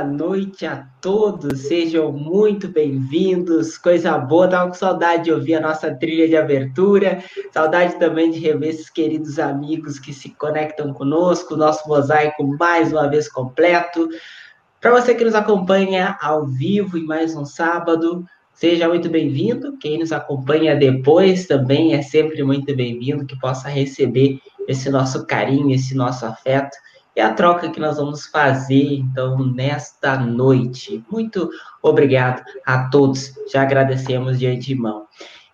Boa noite a todos, sejam muito bem-vindos. Coisa boa, tava com saudade de ouvir a nossa trilha de abertura, saudade também de rever esses queridos amigos que se conectam conosco, nosso mosaico mais uma vez completo. Para você que nos acompanha ao vivo em mais um sábado, seja muito bem-vindo. Quem nos acompanha depois também é sempre muito bem-vindo, que possa receber esse nosso carinho, esse nosso afeto é a troca que nós vamos fazer, então, nesta noite. Muito obrigado a todos, já agradecemos de antemão.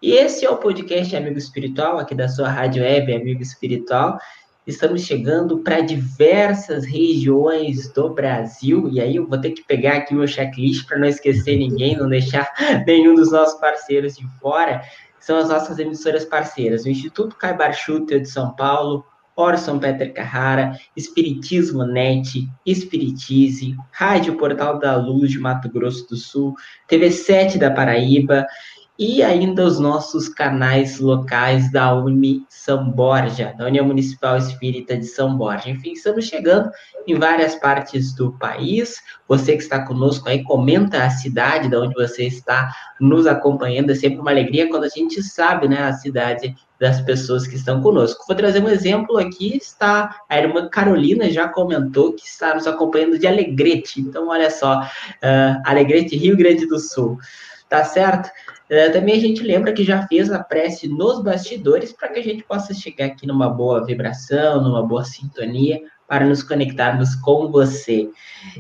E esse é o podcast Amigo Espiritual, aqui da sua rádio web Amigo Espiritual. Estamos chegando para diversas regiões do Brasil, e aí eu vou ter que pegar aqui o meu checklist para não esquecer ninguém, não deixar nenhum dos nossos parceiros de fora. São as nossas emissoras parceiras, o Instituto Caibar Schutter de São Paulo, Orson Peter Carrara, Espiritismo Net, Espiritize, Rádio Portal da Luz de Mato Grosso do Sul, TV 7 da Paraíba, e ainda os nossos canais locais da Uni São Borja, da União Municipal Espírita de São Borja. Enfim, estamos chegando em várias partes do país. Você que está conosco aí, comenta a cidade de onde você está nos acompanhando. É sempre uma alegria quando a gente sabe, né, a cidade das pessoas que estão conosco. Vou trazer um exemplo aqui, está a irmã Carolina já comentou que está nos acompanhando de Alegrete. Então, olha só, uh, Alegrete, Rio Grande do Sul. Tá certo? Uh, também a gente lembra que já fez a prece nos bastidores para que a gente possa chegar aqui numa boa vibração, numa boa sintonia, para nos conectarmos com você.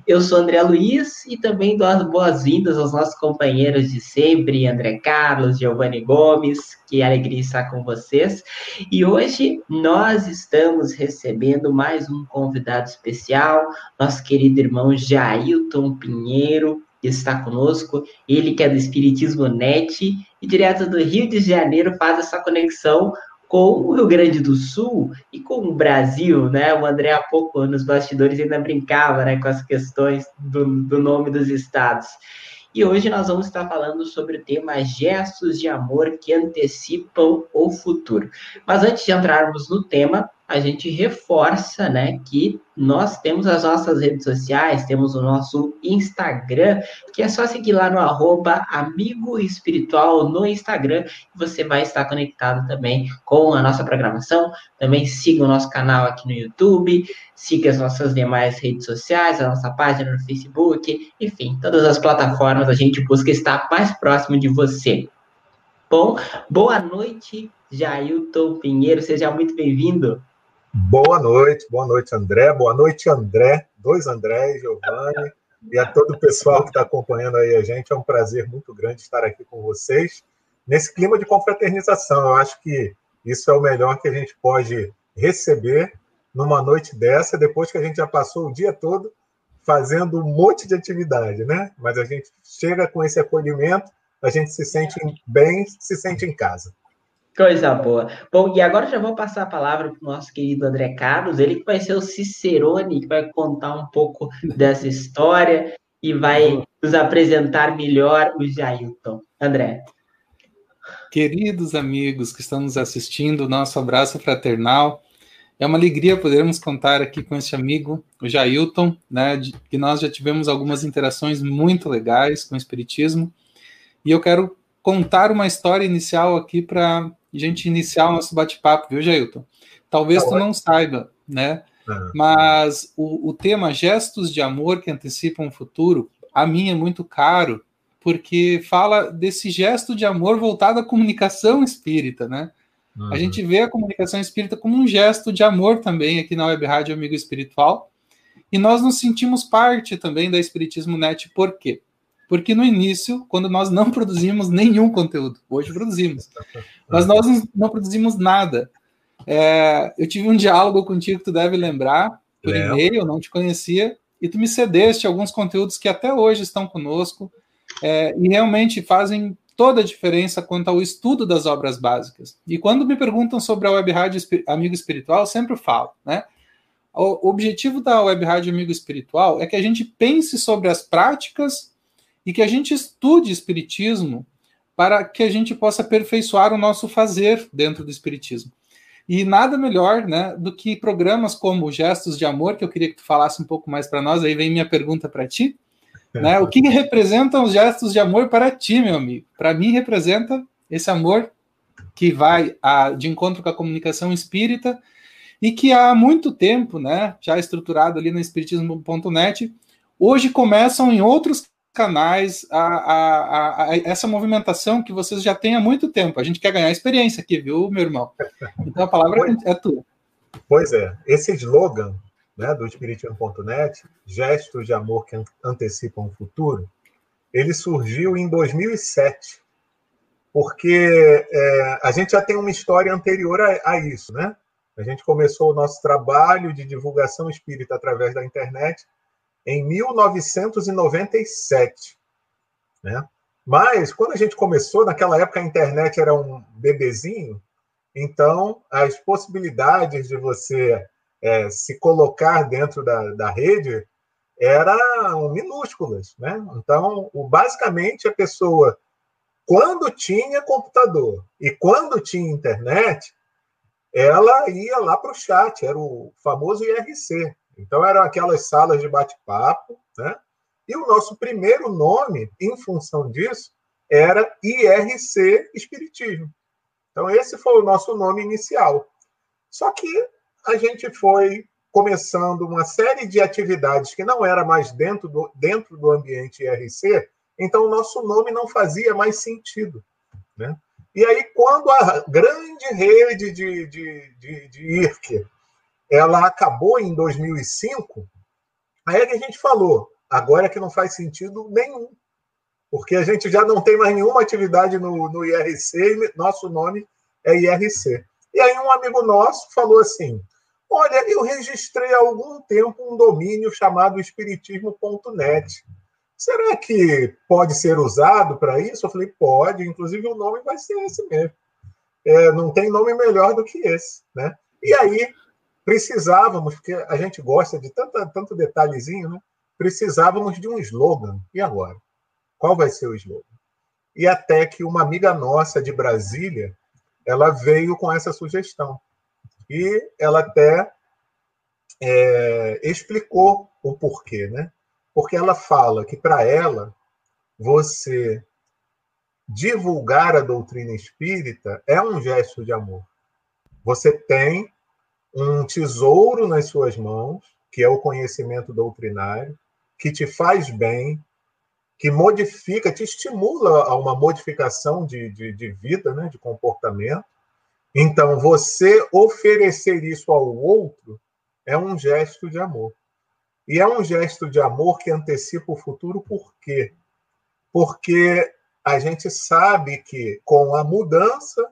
Eu sou André Luiz e também dou as boas-vindas aos nossos companheiros de sempre, André Carlos, Giovanni Gomes, que alegria estar com vocês. E hoje nós estamos recebendo mais um convidado especial, nosso querido irmão Jailton Pinheiro, está conosco, ele que é do Espiritismo Net e direto do Rio de Janeiro faz essa conexão com o Rio Grande do Sul e com o Brasil, né? O André há pouco nos bastidores ainda brincava, né, com as questões do, do nome dos estados. E hoje nós vamos estar falando sobre o tema gestos de amor que antecipam o futuro. Mas antes de entrarmos no tema, a gente reforça, né, que nós temos as nossas redes sociais, temos o nosso Instagram, que é só seguir lá no arroba amigo espiritual no Instagram, você vai estar conectado também com a nossa programação. Também siga o nosso canal aqui no YouTube, siga as nossas demais redes sociais, a nossa página no Facebook, enfim, todas as plataformas a gente busca estar mais próximo de você. Bom, boa noite, Jailton Pinheiro, seja muito bem-vindo. Boa noite, boa noite, André. Boa noite, André. Dois André, Giovanni e a todo o pessoal que está acompanhando aí a gente. É um prazer muito grande estar aqui com vocês nesse clima de confraternização. Eu acho que isso é o melhor que a gente pode receber numa noite dessa, depois que a gente já passou o dia todo fazendo um monte de atividade, né? Mas a gente chega com esse acolhimento, a gente se sente bem, se sente em casa. Coisa boa. Bom, e agora já vou passar a palavra para o nosso querido André Carlos, ele que vai ser o Cicerone, que vai contar um pouco dessa história e vai nos apresentar melhor o Jailton. André. Queridos amigos que estão nos assistindo, nosso abraço fraternal. É uma alegria podermos contar aqui com este amigo, o Jailton, né, que nós já tivemos algumas interações muito legais com o Espiritismo. E eu quero contar uma história inicial aqui para gente iniciar o nosso bate-papo, viu, Jailton? Talvez tá tu não saiba, né? Uhum. Mas o, o tema gestos de amor que antecipam o futuro, a mim é muito caro, porque fala desse gesto de amor voltado à comunicação espírita, né? Uhum. A gente vê a comunicação espírita como um gesto de amor também aqui na Web Rádio Amigo Espiritual. E nós nos sentimos parte também da Espiritismo Net, por quê? Porque no início, quando nós não produzimos nenhum conteúdo, hoje produzimos, mas nós não produzimos nada. É, eu tive um diálogo contigo que tu deve lembrar, por e-mail, eu não te conhecia, e tu me cedeste alguns conteúdos que até hoje estão conosco é, e realmente fazem toda a diferença quanto ao estudo das obras básicas. E quando me perguntam sobre a Web Rádio Amigo Espiritual, eu sempre falo, né? O objetivo da Web Rádio Amigo Espiritual é que a gente pense sobre as práticas e que a gente estude Espiritismo para que a gente possa aperfeiçoar o nosso fazer dentro do Espiritismo. E nada melhor né, do que programas como Gestos de Amor, que eu queria que tu falasse um pouco mais para nós. Aí vem minha pergunta para ti. Né? O que representam os gestos de amor para ti, meu amigo? Para mim, representa esse amor que vai a, de encontro com a comunicação espírita e que há muito tempo, né, já estruturado ali no espiritismo.net, hoje começam em outros canais a, a, a, essa movimentação que vocês já têm há muito tempo. A gente quer ganhar experiência aqui, viu, meu irmão? Então a palavra pois, é tua. Pois é, esse slogan né, do Espiritismo.net, gestos de amor que antecipam o futuro, ele surgiu em 2007, porque é, a gente já tem uma história anterior a, a isso, né? A gente começou o nosso trabalho de divulgação espírita através da internet em 1997. Né? Mas, quando a gente começou, naquela época a internet era um bebezinho, então as possibilidades de você é, se colocar dentro da, da rede eram minúsculas. Né? Então, o, basicamente, a pessoa, quando tinha computador e quando tinha internet, ela ia lá para o chat, era o famoso IRC. Então, eram aquelas salas de bate-papo, né? E o nosso primeiro nome, em função disso, era IRC Espiritismo. Então, esse foi o nosso nome inicial. Só que a gente foi começando uma série de atividades que não era mais dentro do, dentro do ambiente IRC, então o nosso nome não fazia mais sentido. Né? E aí, quando a grande rede de, de, de, de IRC ela acabou em 2005, aí é que a gente falou, agora é que não faz sentido nenhum, porque a gente já não tem mais nenhuma atividade no, no IRC e nosso nome é IRC. E aí um amigo nosso falou assim, olha, eu registrei há algum tempo um domínio chamado espiritismo.net. Será que pode ser usado para isso? Eu falei, pode, inclusive o nome vai ser esse mesmo. É, não tem nome melhor do que esse. Né? E aí precisávamos, porque a gente gosta de tanto, tanto detalhezinho, né? precisávamos de um slogan. E agora? Qual vai ser o slogan? E até que uma amiga nossa de Brasília, ela veio com essa sugestão. E ela até é, explicou o porquê, né? Porque ela fala que para ela você divulgar a doutrina espírita é um gesto de amor. Você tem um tesouro nas suas mãos, que é o conhecimento doutrinário, que te faz bem, que modifica, te estimula a uma modificação de, de, de vida, né, de comportamento. Então, você oferecer isso ao outro é um gesto de amor. E é um gesto de amor que antecipa o futuro, por quê? Porque a gente sabe que com a mudança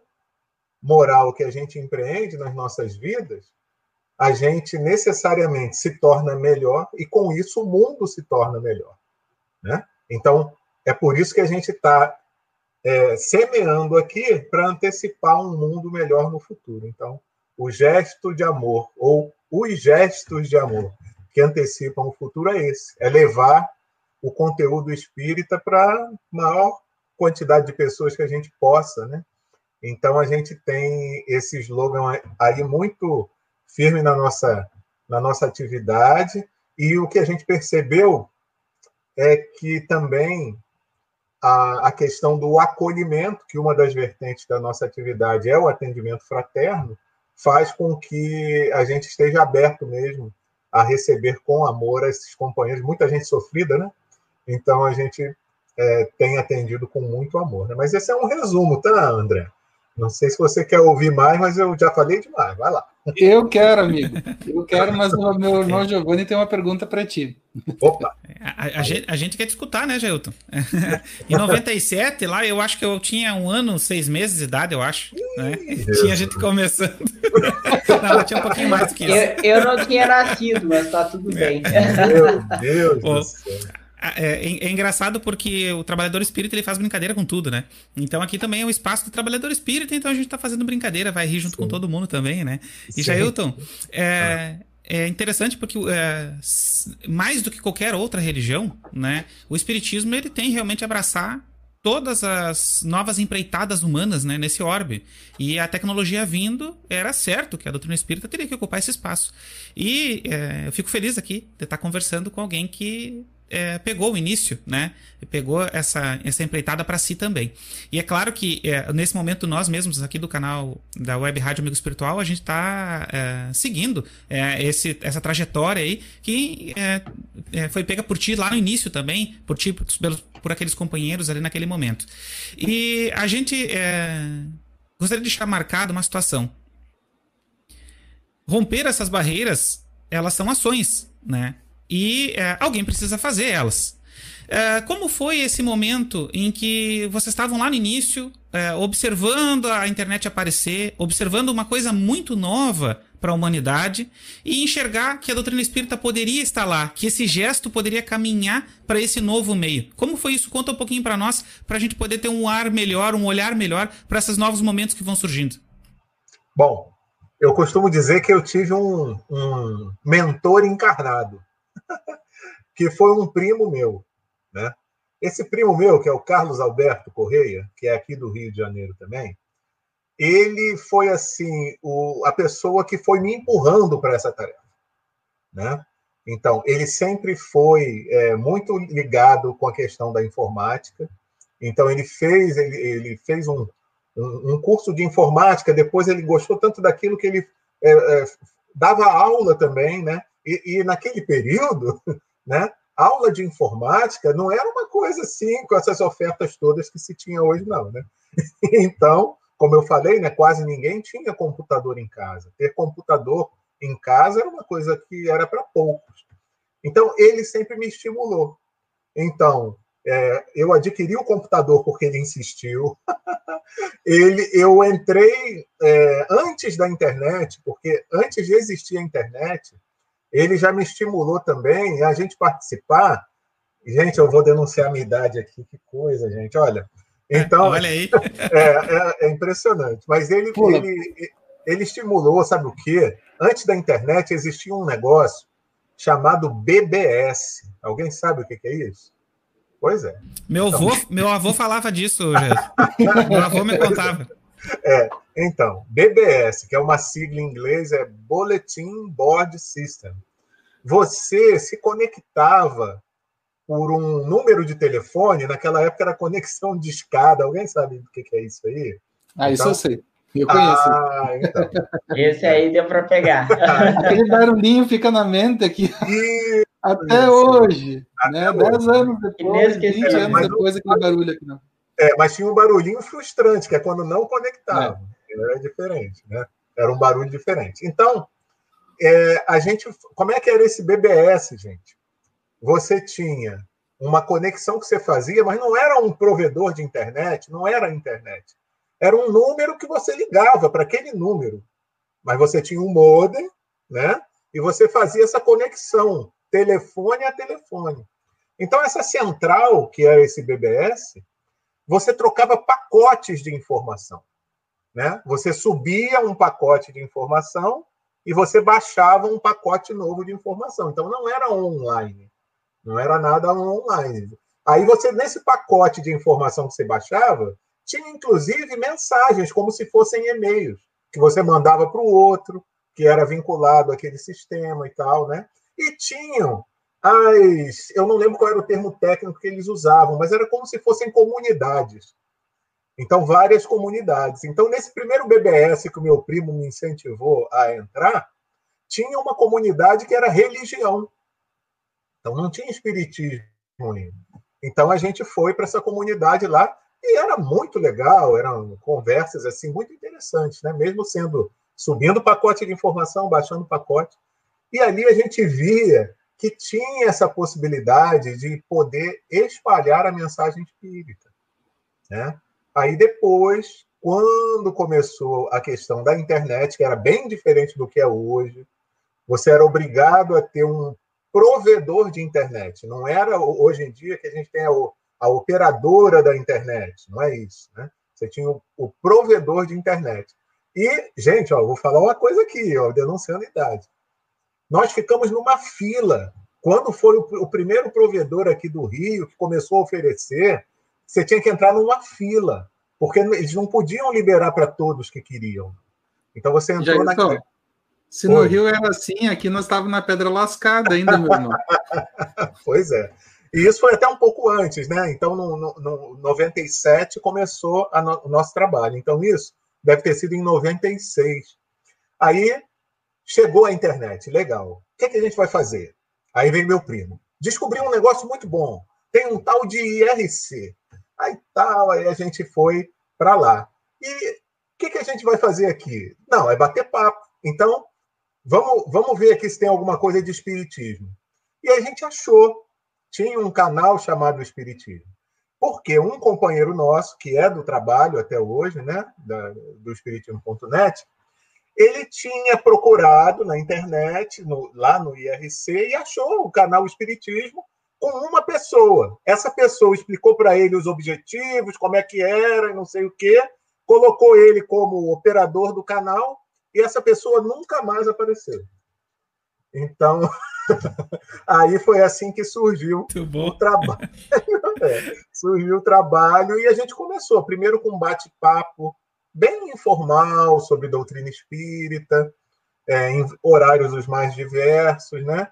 moral que a gente empreende nas nossas vidas, a gente necessariamente se torna melhor e com isso o mundo se torna melhor. Né? Então, é por isso que a gente está é, semeando aqui para antecipar um mundo melhor no futuro. Então, o gesto de amor, ou os gestos de amor que antecipam o futuro é esse: é levar o conteúdo espírita para maior quantidade de pessoas que a gente possa, né? Então a gente tem esse slogan aí muito firme na nossa, na nossa atividade e o que a gente percebeu é que também a, a questão do acolhimento, que uma das vertentes da nossa atividade é o atendimento fraterno, faz com que a gente esteja aberto mesmo a receber com amor esses companheiros, muita gente sofrida, né? Então a gente é, tem atendido com muito amor. Né? Mas esse é um resumo, tá, André? Não sei se você quer ouvir mais, mas eu já falei demais. Vai lá. Eu quero, amigo. Eu quero, mas o meu irmão Giovanni tem uma pergunta para ti. Opa! A, a, gente, a, gente, quer te escutar, né, Jailton? em 97, lá, eu acho que eu tinha um ano, seis meses de idade, eu acho. Né? Tinha gente começando. não, eu tinha um pouquinho mais do que isso. Eu, eu não tinha nascido, mas tá tudo bem. Meu Deus do céu. É, é, é, engraçado porque o trabalhador espírita ele faz brincadeira com tudo, né? Então aqui também é o espaço do trabalhador espírita, então a gente tá fazendo brincadeira, vai rir junto Sim. com todo mundo também, né? E Jailton, é, é interessante porque é, mais do que qualquer outra religião, né? O espiritismo ele tem realmente abraçar todas as novas empreitadas humanas né, nesse orbe. E a tecnologia vindo, era certo que a doutrina espírita teria que ocupar esse espaço. E é, eu fico feliz aqui de estar conversando com alguém que é, pegou o início, né? Pegou essa, essa empreitada para si também. E é claro que é, nesse momento nós mesmos aqui do canal da Web Rádio Amigo Espiritual a gente está é, seguindo é, esse, essa trajetória aí que é, é, foi pega por ti lá no início também, por ti, por, por aqueles companheiros ali naquele momento. E a gente gostaria de deixar marcado uma situação. Romper essas barreiras, elas são ações, né? E é, alguém precisa fazer elas. É, como foi esse momento em que vocês estavam lá no início, é, observando a internet aparecer, observando uma coisa muito nova para a humanidade e enxergar que a doutrina espírita poderia estar lá, que esse gesto poderia caminhar para esse novo meio? Como foi isso? Conta um pouquinho para nós, para a gente poder ter um ar melhor, um olhar melhor para esses novos momentos que vão surgindo. Bom, eu costumo dizer que eu tive um, um mentor encarnado. Que foi um primo meu, né? Esse primo meu, que é o Carlos Alberto Correia, que é aqui do Rio de Janeiro também, ele foi assim o, a pessoa que foi me empurrando para essa tarefa, né? Então ele sempre foi é, muito ligado com a questão da informática. Então ele fez ele, ele fez um, um, um, curso de informática. Depois ele gostou tanto daquilo que ele é, é, dava aula também, né? E, e naquele período, né, aula de informática não era uma coisa assim, com essas ofertas todas que se tinha hoje, não. Né? Então, como eu falei, né, quase ninguém tinha computador em casa. Ter computador em casa era uma coisa que era para poucos. Então, ele sempre me estimulou. Então, é, eu adquiri o computador porque ele insistiu. ele, eu entrei é, antes da internet, porque antes de existir a internet, ele já me estimulou também a gente participar. Gente, eu vou denunciar a minha idade aqui, que coisa, gente. Olha. Então, Olha aí. É, é, é impressionante. Mas ele, ele, ele estimulou, sabe o quê? Antes da internet existia um negócio chamado BBS. Alguém sabe o que é isso? Pois é. Meu avô, então... meu avô falava disso, meu avô me contava. É, então, BBS, que é uma sigla em inglês, é Bulletin Board System. Você se conectava por um número de telefone, naquela época era conexão de escada. Alguém sabe o que é isso aí? Ah, isso então, eu sei. Eu conheço. Ah, então. Esse aí deu para pegar. Aquele barulhinho fica na mente aqui. E... Até hoje. Até né? Hoje. Dez anos depois, 20 anos depois, aquele barulho aqui. Não. É, mas tinha um barulhinho frustrante, que é quando não conectava. É. Era diferente, né? Era um barulho diferente. Então, é, a gente. Como é que era esse BBS, gente? Você tinha uma conexão que você fazia, mas não era um provedor de internet, não era a internet. Era um número que você ligava para aquele número. Mas você tinha um modem, né? E você fazia essa conexão, telefone a telefone. Então, essa central, que era esse BBS, você trocava pacotes de informação. Né? Você subia um pacote de informação e você baixava um pacote novo de informação. Então não era online, não era nada online. Aí você, nesse pacote de informação que você baixava, tinha inclusive mensagens, como se fossem e-mails, que você mandava para o outro, que era vinculado àquele sistema e tal, né? E tinham as. Eu não lembro qual era o termo técnico que eles usavam, mas era como se fossem comunidades. Então, várias comunidades. Então, nesse primeiro BBS que o meu primo me incentivou a entrar, tinha uma comunidade que era religião. Então, não tinha espiritismo. Então, a gente foi para essa comunidade lá e era muito legal, eram conversas assim muito interessantes, né? Mesmo sendo subindo pacote de informação, baixando pacote. E ali a gente via que tinha essa possibilidade de poder espalhar a mensagem espírita, né? Aí depois, quando começou a questão da internet, que era bem diferente do que é hoje, você era obrigado a ter um provedor de internet. Não era hoje em dia que a gente tem a, a operadora da internet, não é isso, né? Você tinha o, o provedor de internet. E, gente, ó, vou falar uma coisa aqui, ó, denunciando a idade. Nós ficamos numa fila. Quando foi o, o primeiro provedor aqui do Rio que começou a oferecer, você tinha que entrar numa fila, porque eles não podiam liberar para todos que queriam. Então você entrou na. Se no Rio era assim, aqui nós estávamos na pedra lascada ainda, meu irmão. pois é. E isso foi até um pouco antes, né? Então, no, no, no 97 começou no, o nosso trabalho. Então, isso deve ter sido em 96. Aí chegou a internet, legal. O que, é que a gente vai fazer? Aí vem meu primo. Descobri um negócio muito bom. Tem um tal de IRC. Aí tal, aí a gente foi para lá. E o que, que a gente vai fazer aqui? Não, é bater papo. Então, vamos, vamos ver aqui se tem alguma coisa de espiritismo. E a gente achou. Tinha um canal chamado Espiritismo. Porque um companheiro nosso, que é do trabalho até hoje, né, da, do espiritismo.net, ele tinha procurado na internet, no, lá no IRC, e achou o canal Espiritismo com uma pessoa. Essa pessoa explicou para ele os objetivos, como é que era, não sei o quê, colocou ele como operador do canal, e essa pessoa nunca mais apareceu. Então, aí foi assim que surgiu o trabalho. é, surgiu o trabalho e a gente começou, primeiro com bate-papo bem informal sobre doutrina espírita, é, em horários os mais diversos, né?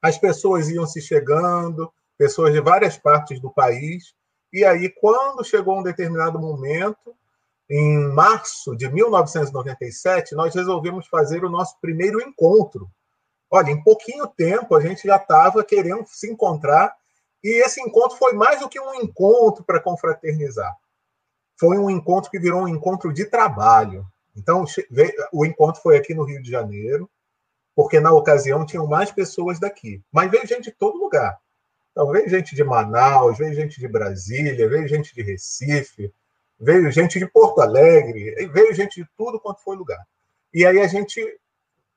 As pessoas iam se chegando, pessoas de várias partes do país, e aí, quando chegou um determinado momento, em março de 1997, nós resolvemos fazer o nosso primeiro encontro. Olha, em pouquinho tempo a gente já estava querendo se encontrar, e esse encontro foi mais do que um encontro para confraternizar foi um encontro que virou um encontro de trabalho. Então, o encontro foi aqui no Rio de Janeiro, porque na ocasião tinham mais pessoas daqui. Mas veio gente de todo lugar. Então, veio gente de Manaus, veio gente de Brasília, veio gente de Recife, veio gente de Porto Alegre, veio gente de tudo quanto foi lugar. E aí a gente,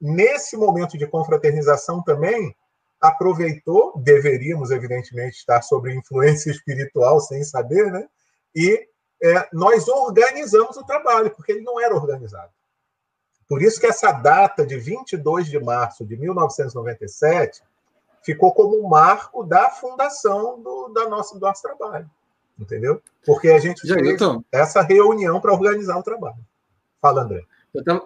nesse momento de confraternização também, aproveitou, deveríamos, evidentemente, estar sob influência espiritual, sem saber, né? E é, nós organizamos o trabalho, porque ele não era organizado. Por isso que essa data de 22 de março de 1997 ficou como um marco da fundação do, da nossa, do nosso trabalho. Entendeu? Porque a gente Já, fez tô... essa reunião para organizar o trabalho. Fala, André.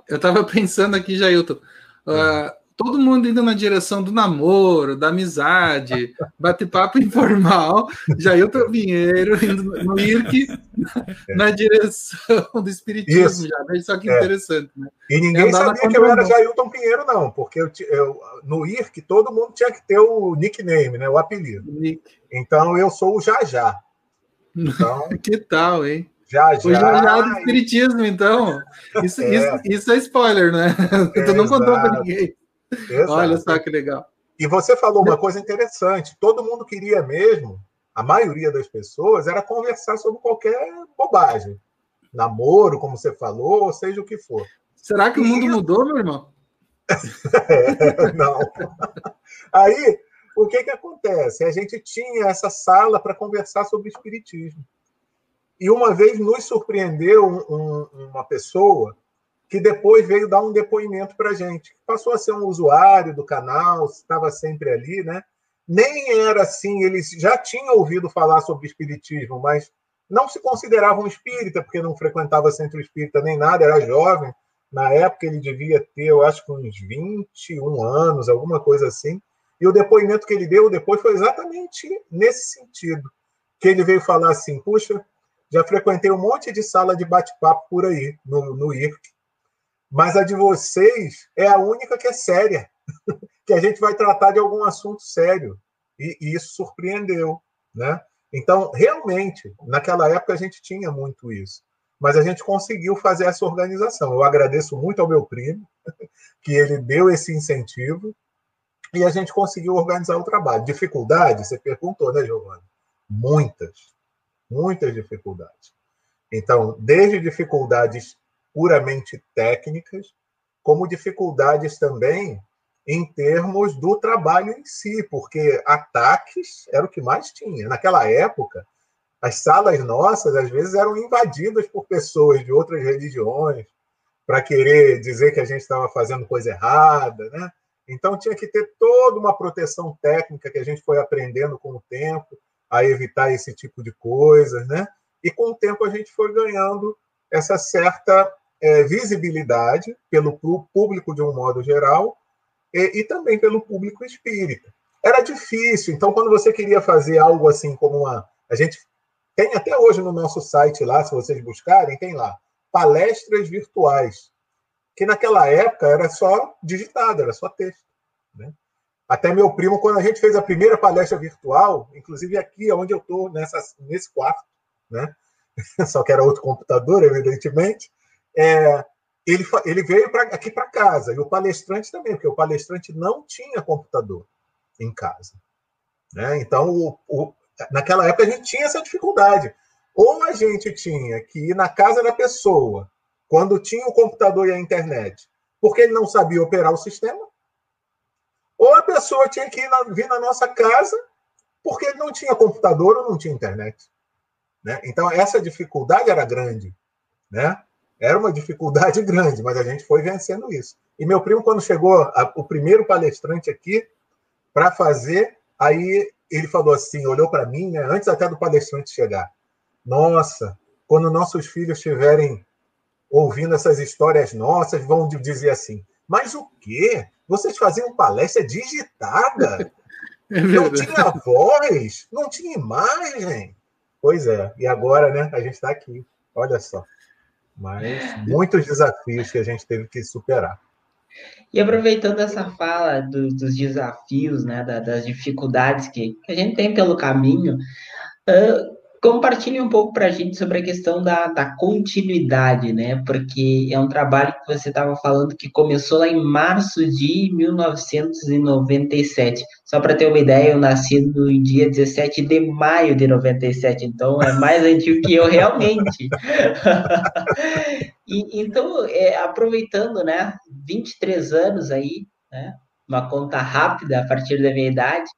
Eu estava pensando aqui, Jailton. Uh, todo mundo indo na direção do namoro, da amizade, bate-papo informal, Jailton Pinheiro indo no IRC na direção do espiritismo Isso. já, né? Só que é. interessante, né? E ninguém sabia que eu era Jailton Pinheiro, não, porque eu, eu, no IRC todo mundo tinha que ter o nickname, né? O apelido. Nick. Então eu sou o Jajá. Então, que tal, hein? Já, já. O Jajá do Espiritismo, então. Isso é, isso, isso é spoiler, né? É, tu não contou para ninguém. Exato. Olha só que legal. E você falou uma coisa interessante. Todo mundo queria mesmo, a maioria das pessoas, era conversar sobre qualquer bobagem. Namoro, como você falou, seja o que for. Será que e... o mundo mudou, meu irmão? é, não. Aí, o que, que acontece? A gente tinha essa sala para conversar sobre espiritismo. E uma vez nos surpreendeu um, um, uma pessoa que depois veio dar um depoimento para a gente. Passou a ser um usuário do canal, estava sempre ali, né? Nem era assim, eles já tinham ouvido falar sobre espiritismo, mas não se consideravam um espírita, porque não frequentava centro espírita nem nada, era jovem. Na época ele devia ter, eu acho que uns 21 anos, alguma coisa assim. E o depoimento que ele deu depois foi exatamente nesse sentido. Que ele veio falar assim: puxa, já frequentei um monte de sala de bate-papo por aí, no, no IRC, mas a de vocês é a única que é séria, que a gente vai tratar de algum assunto sério. E, e, isso surpreendeu, né? Então, realmente, naquela época a gente tinha muito isso, mas a gente conseguiu fazer essa organização. Eu agradeço muito ao meu primo, que ele deu esse incentivo, e a gente conseguiu organizar o trabalho. Dificuldade, você perguntou, né, Giovanni? Muitas, muitas dificuldades. Então, desde dificuldades puramente técnicas, como dificuldades também em termos do trabalho em si, porque ataques era o que mais tinha. Naquela época, as salas nossas às vezes eram invadidas por pessoas de outras religiões para querer dizer que a gente estava fazendo coisa errada, né? Então tinha que ter toda uma proteção técnica que a gente foi aprendendo com o tempo. a evitar esse tipo de coisas, né? E com o tempo a gente foi ganhando essa certa é, visibilidade pelo público de um modo geral e, e, também pelo público espírita. Era difícil, então quando você queria fazer algo assim como uma, a gente tem até hoje no nosso site lá, se vocês buscarem, tem lá palestras virtuais, que naquela época era só digitado, era só texto, né? Até meu primo, quando a gente fez a primeira palestra virtual, inclusive aqui onde eu estou, nesse quarto, né? só que era outro computador, evidentemente, é, ele, ele veio pra, aqui para casa, e o palestrante também, porque o palestrante não tinha computador em casa. Né? Então, o, o, naquela época, a gente tinha essa dificuldade. Ou a gente tinha que ir na casa da pessoa, quando tinha o computador e a internet, porque ele não sabia operar o sistema, ou a pessoa tinha que na, vir na nossa casa porque ele não tinha computador ou não tinha internet. Né? Então, essa dificuldade era grande. Né? Era uma dificuldade grande, mas a gente foi vencendo isso. E meu primo, quando chegou a, o primeiro palestrante aqui para fazer, aí ele falou assim, olhou para mim, né, antes até do palestrante chegar. Nossa, quando nossos filhos estiverem ouvindo essas histórias nossas, vão dizer assim: mas o quê? Vocês faziam palestra digitada? É não tinha voz, não tinha imagem. Pois é, e agora, né? A gente está aqui, olha só. Mas muitos desafios que a gente teve que superar. E aproveitando essa fala do, dos desafios, né, das dificuldades que, que, a gente tem pelo caminho, uh, Compartilhe um pouco para a gente sobre a questão da, da continuidade, né? Porque é um trabalho que você estava falando que começou lá em março de 1997. Só para ter uma ideia, eu nasci no dia 17 de maio de 97, então é mais antigo que eu realmente. e, então, é, aproveitando, né? 23 anos aí, né? Uma conta rápida a partir da minha idade.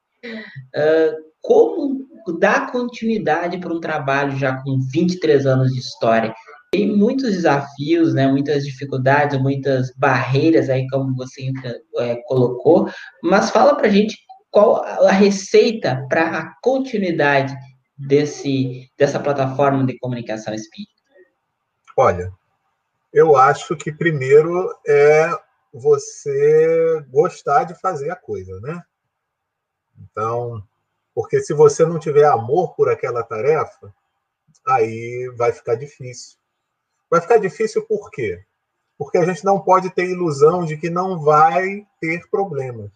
Uh, como dar continuidade para um trabalho já com 23 anos de história. Tem muitos desafios, né, muitas dificuldades, muitas barreiras aí, como você é, colocou, mas fala para a gente qual a receita para a continuidade desse, dessa plataforma de comunicação espírita. Olha, eu acho que primeiro é você gostar de fazer a coisa, né? Então, porque se você não tiver amor por aquela tarefa, aí vai ficar difícil. Vai ficar difícil por quê? Porque a gente não pode ter ilusão de que não vai ter problemas.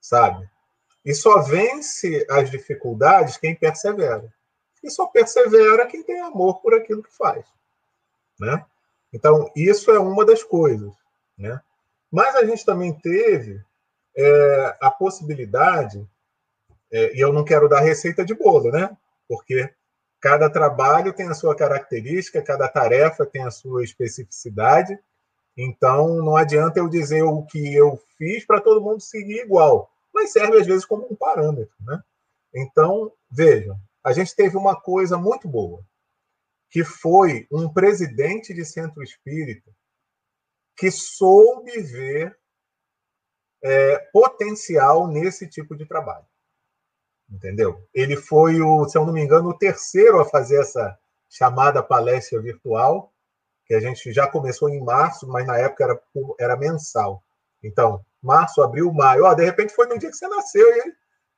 Sabe? E só vence as dificuldades quem persevera. E só persevera quem tem amor por aquilo que faz. Né? Então, isso é uma das coisas. Né? Mas a gente também teve é, a possibilidade é, e eu não quero dar receita de bolo, né? Porque cada trabalho tem a sua característica, cada tarefa tem a sua especificidade. Então, não adianta eu dizer o que eu fiz para todo mundo seguir igual, mas serve às vezes como um parâmetro, né? Então, vejam, a gente teve uma coisa muito boa, que foi um presidente de centro espírita que soube ver é, potencial nesse tipo de trabalho entendeu? Ele foi o, se eu não me engano, o terceiro a fazer essa chamada palestra virtual, que a gente já começou em março, mas na época era, era mensal. Então, março, abril, maio. Ó, de repente foi no dia que você nasceu e,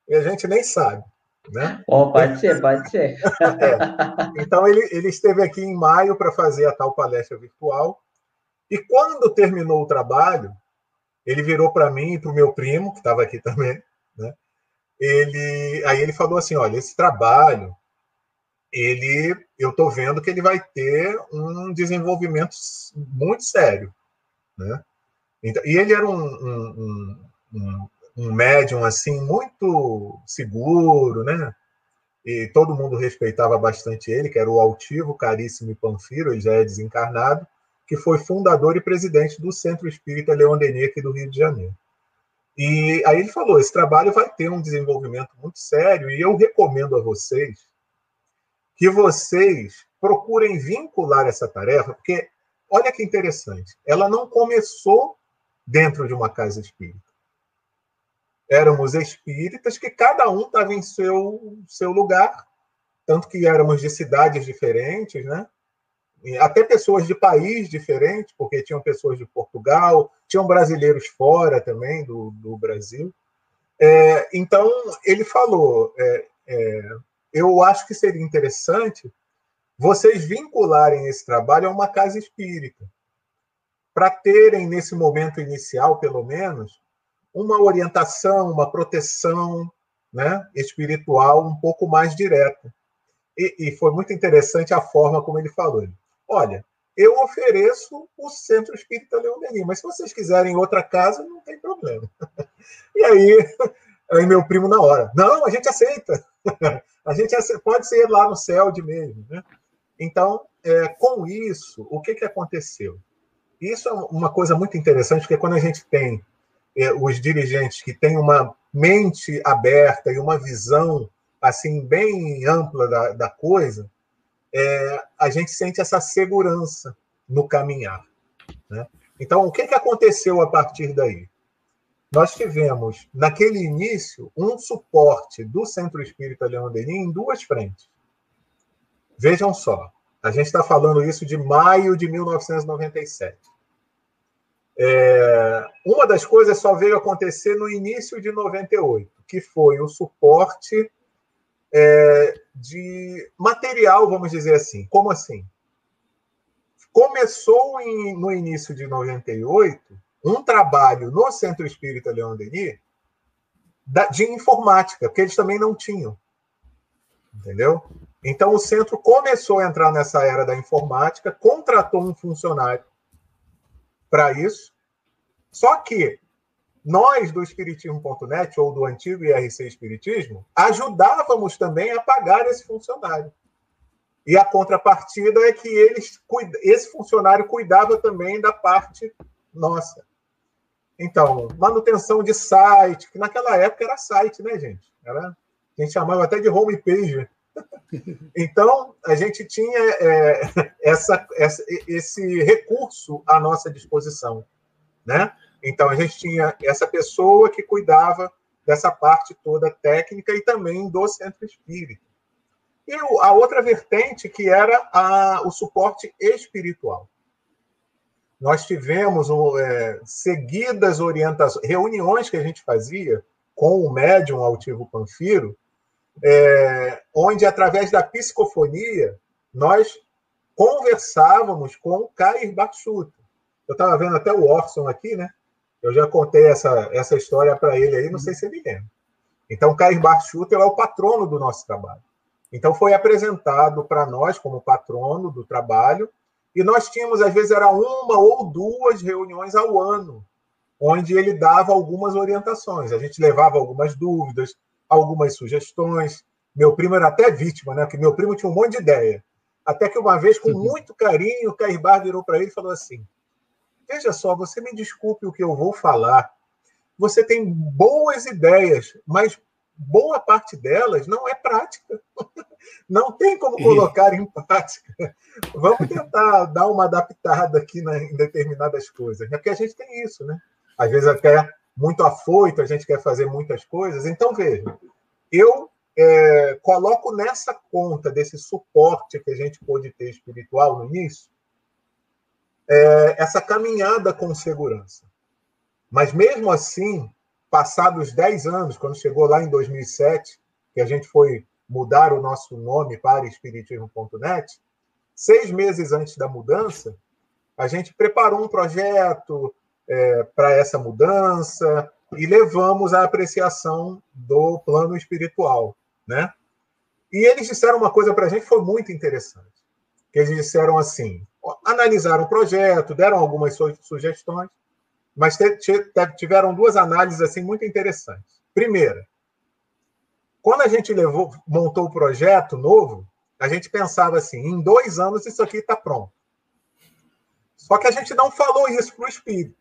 e a gente nem sabe. Né? Oh, pode ser, pode ser. é. Então, ele, ele esteve aqui em maio para fazer a tal palestra virtual. E quando terminou o trabalho, ele virou para mim e para o meu primo, que estava aqui também, né? Ele aí ele falou assim, olha, esse trabalho ele eu estou vendo que ele vai ter um desenvolvimento muito sério, né? Então, e ele era um, um, um, um médium assim muito seguro, né? E todo mundo respeitava bastante ele, que era o altivo, caríssimo Panfiro, ele já é desencarnado, que foi fundador e presidente do Centro Espírita Leon Denis aqui do Rio de Janeiro. E aí ele falou: esse trabalho vai ter um desenvolvimento muito sério e eu recomendo a vocês que vocês procurem vincular essa tarefa, porque olha que interessante, ela não começou dentro de uma casa espírita. éramos espíritas que cada um estava em seu, seu lugar, tanto que éramos de cidades diferentes, né? até pessoas de país diferentes, porque tinham pessoas de Portugal, tinham brasileiros fora também do, do Brasil. É, então, ele falou: é, é, eu acho que seria interessante vocês vincularem esse trabalho a uma casa espírita, para terem, nesse momento inicial, pelo menos, uma orientação, uma proteção né, espiritual um pouco mais direta. E, e foi muito interessante a forma como ele falou. Olha, eu ofereço o Centro Espírita Denis, mas se vocês quiserem outra casa, não tem problema. E aí, aí meu primo na hora, não, a gente aceita. A gente pode ser lá no céu de mesmo. Né? Então, é, com isso, o que, que aconteceu? Isso é uma coisa muito interessante, porque quando a gente tem é, os dirigentes que têm uma mente aberta e uma visão assim bem ampla da, da coisa, é, a gente sente essa segurança no caminhar. Né? Então, o que, que aconteceu a partir daí? Nós tivemos, naquele início, um suporte do Centro Espírita Leão em duas frentes. Vejam só, a gente está falando isso de maio de 1997. É, uma das coisas só veio acontecer no início de 98, que foi o suporte é, de material, vamos dizer assim. Como assim? Começou em, no início de 98 um trabalho no Centro Espírita Leão Denis de informática, porque eles também não tinham. Entendeu? Então o centro começou a entrar nessa era da informática, contratou um funcionário para isso. Só que nós do Espiritismo.net, ou do antigo IRC Espiritismo, ajudávamos também a pagar esse funcionário. E a contrapartida é que eles, esse funcionário cuidava também da parte nossa. Então, manutenção de site, que naquela época era site, né, gente? Era, a gente chamava até de homepage. Então, a gente tinha é, essa, essa, esse recurso à nossa disposição, né? Então, a gente tinha essa pessoa que cuidava dessa parte toda técnica e também do centro espírita. E a outra vertente, que era a, o suporte espiritual. Nós tivemos é, seguidas orientações, reuniões que a gente fazia com o médium Altivo Panfiro, é, onde, através da psicofonia, nós conversávamos com o Cair Bachuta. Eu estava vendo até o Orson aqui, né? Eu já contei essa, essa história para ele aí, não sei se ele lembra. Então, Cair Barchuta é o patrono do nosso trabalho. Então, foi apresentado para nós como patrono do trabalho, e nós tínhamos, às vezes, era uma ou duas reuniões ao ano, onde ele dava algumas orientações. A gente levava algumas dúvidas, algumas sugestões. Meu primo era até vítima, né? Porque meu primo tinha um monte de ideia. Até que uma vez, com muito carinho, o Cair Bar virou para ele e falou assim: Veja só, você me desculpe o que eu vou falar. Você tem boas ideias, mas boa parte delas não é prática. Não tem como colocar em prática. Vamos tentar dar uma adaptada aqui em determinadas coisas, né? porque a gente tem isso, né? Às vezes até muito afoito, a gente quer fazer muitas coisas. Então, veja, eu é, coloco nessa conta desse suporte que a gente pôde ter espiritual no início, é, essa caminhada com segurança. Mas mesmo assim, passados 10 anos, quando chegou lá em 2007, que a gente foi mudar o nosso nome para espiritismo.net, seis meses antes da mudança, a gente preparou um projeto é, para essa mudança e levamos a apreciação do plano espiritual, né? E eles disseram uma coisa para a gente foi muito interessante. Que eles disseram assim: analisaram o projeto, deram algumas sugestões, mas tiveram duas análises assim muito interessantes. Primeira, quando a gente levou, montou o projeto novo, a gente pensava assim: em dois anos isso aqui está pronto. Só que a gente não falou isso para o espírito.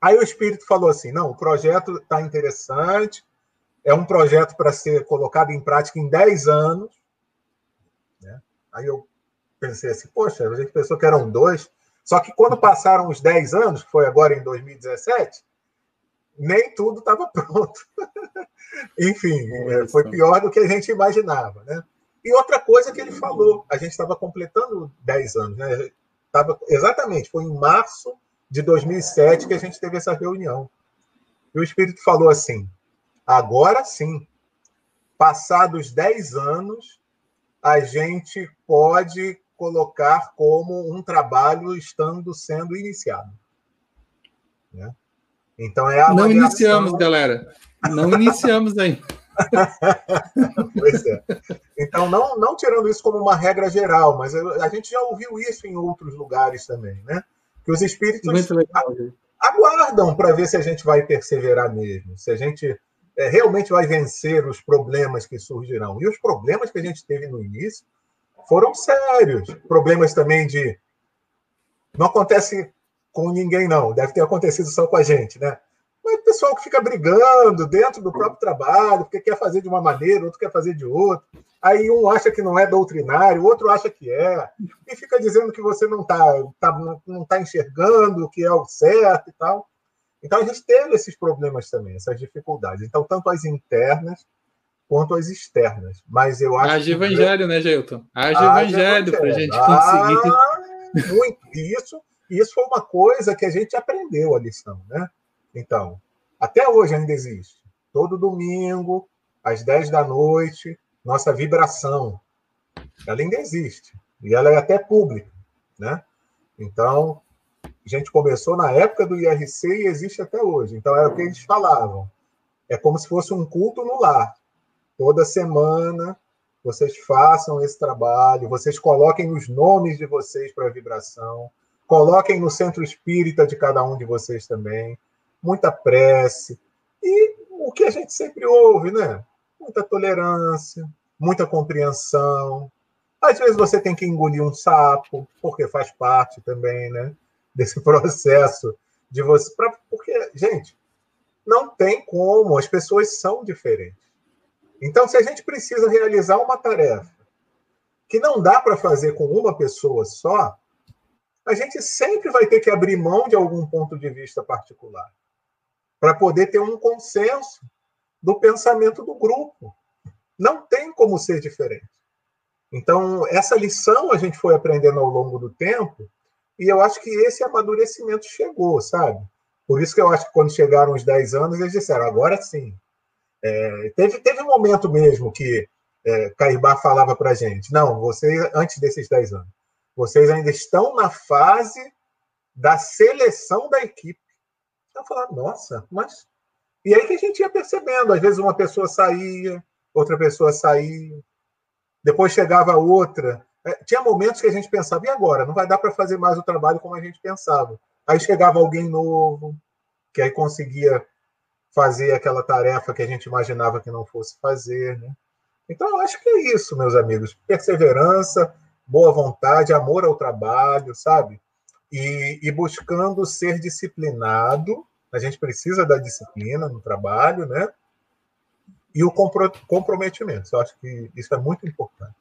Aí o espírito falou assim: não, o projeto está interessante, é um projeto para ser colocado em prática em 10 anos. Né? Aí eu pensei assim, poxa, a gente pensou que eram dois. Só que quando passaram os 10 anos, que foi agora em 2017, nem tudo estava pronto. Enfim, é, foi pior do que a gente imaginava, né? E outra coisa que ele falou, a gente estava completando 10 anos, né? Tava, exatamente, foi em março de 2007 que a gente teve essa reunião. E o Espírito falou assim: agora sim, passados 10 anos, a gente pode colocar como um trabalho estando sendo iniciado. Né? Então é a Não iniciamos, galera. Não iniciamos ainda. pois é. Então, não, não tirando isso como uma regra geral, mas a gente já ouviu isso em outros lugares também, né? Que os espíritos aguardam para ver se a gente vai perseverar mesmo, se a gente é, realmente vai vencer os problemas que surgirão. E os problemas que a gente teve no início foram sérios. Problemas também de. Não acontece com ninguém, não. Deve ter acontecido só com a gente, né? Mas pessoal que fica brigando dentro do próprio trabalho, porque quer fazer de uma maneira, outro quer fazer de outra. Aí um acha que não é doutrinário, o outro acha que é, e fica dizendo que você não está tá, não tá enxergando o que é o certo e tal. Então a gente teve esses problemas também, essas dificuldades. Então, tanto as internas quanto as externas. Mas eu acho. Haja evangelho, né, Gelton? Haja evangelho para a gente conseguir. Ah, muito. Isso, isso foi uma coisa que a gente aprendeu a lição, né? Então, até hoje ainda existe. Todo domingo, às 10 da noite, nossa vibração. Ela ainda existe. E ela é até pública. Né? Então, a gente começou na época do IRC e existe até hoje. Então, era o que eles falavam. É como se fosse um culto no lar. Toda semana, vocês façam esse trabalho, vocês coloquem os nomes de vocês para a vibração, coloquem no centro espírita de cada um de vocês também muita prece e o que a gente sempre ouve, né? Muita tolerância, muita compreensão. Às vezes você tem que engolir um sapo, porque faz parte também, né? Desse processo de você. Pra, porque, gente, não tem como, as pessoas são diferentes. Então, se a gente precisa realizar uma tarefa que não dá para fazer com uma pessoa só, a gente sempre vai ter que abrir mão de algum ponto de vista particular para poder ter um consenso do pensamento do grupo. Não tem como ser diferente. Então, essa lição a gente foi aprendendo ao longo do tempo, e eu acho que esse amadurecimento chegou, sabe? Por isso que eu acho que quando chegaram os 10 anos, eles disseram, agora sim. É, teve, teve um momento mesmo que é, Caibá falava para a gente, não, vocês, antes desses 10 anos, vocês ainda estão na fase da seleção da equipe. Eu falava, nossa, mas. E aí que a gente ia percebendo, às vezes uma pessoa saía, outra pessoa saía, depois chegava outra. É, tinha momentos que a gente pensava, e agora? Não vai dar para fazer mais o trabalho como a gente pensava. Aí chegava alguém novo, que aí conseguia fazer aquela tarefa que a gente imaginava que não fosse fazer, né? Então, eu acho que é isso, meus amigos. Perseverança, boa vontade, amor ao trabalho, sabe? e, e buscando ser disciplinado. A gente precisa da disciplina no trabalho, né? E o comprometimento. Eu acho que isso é muito importante.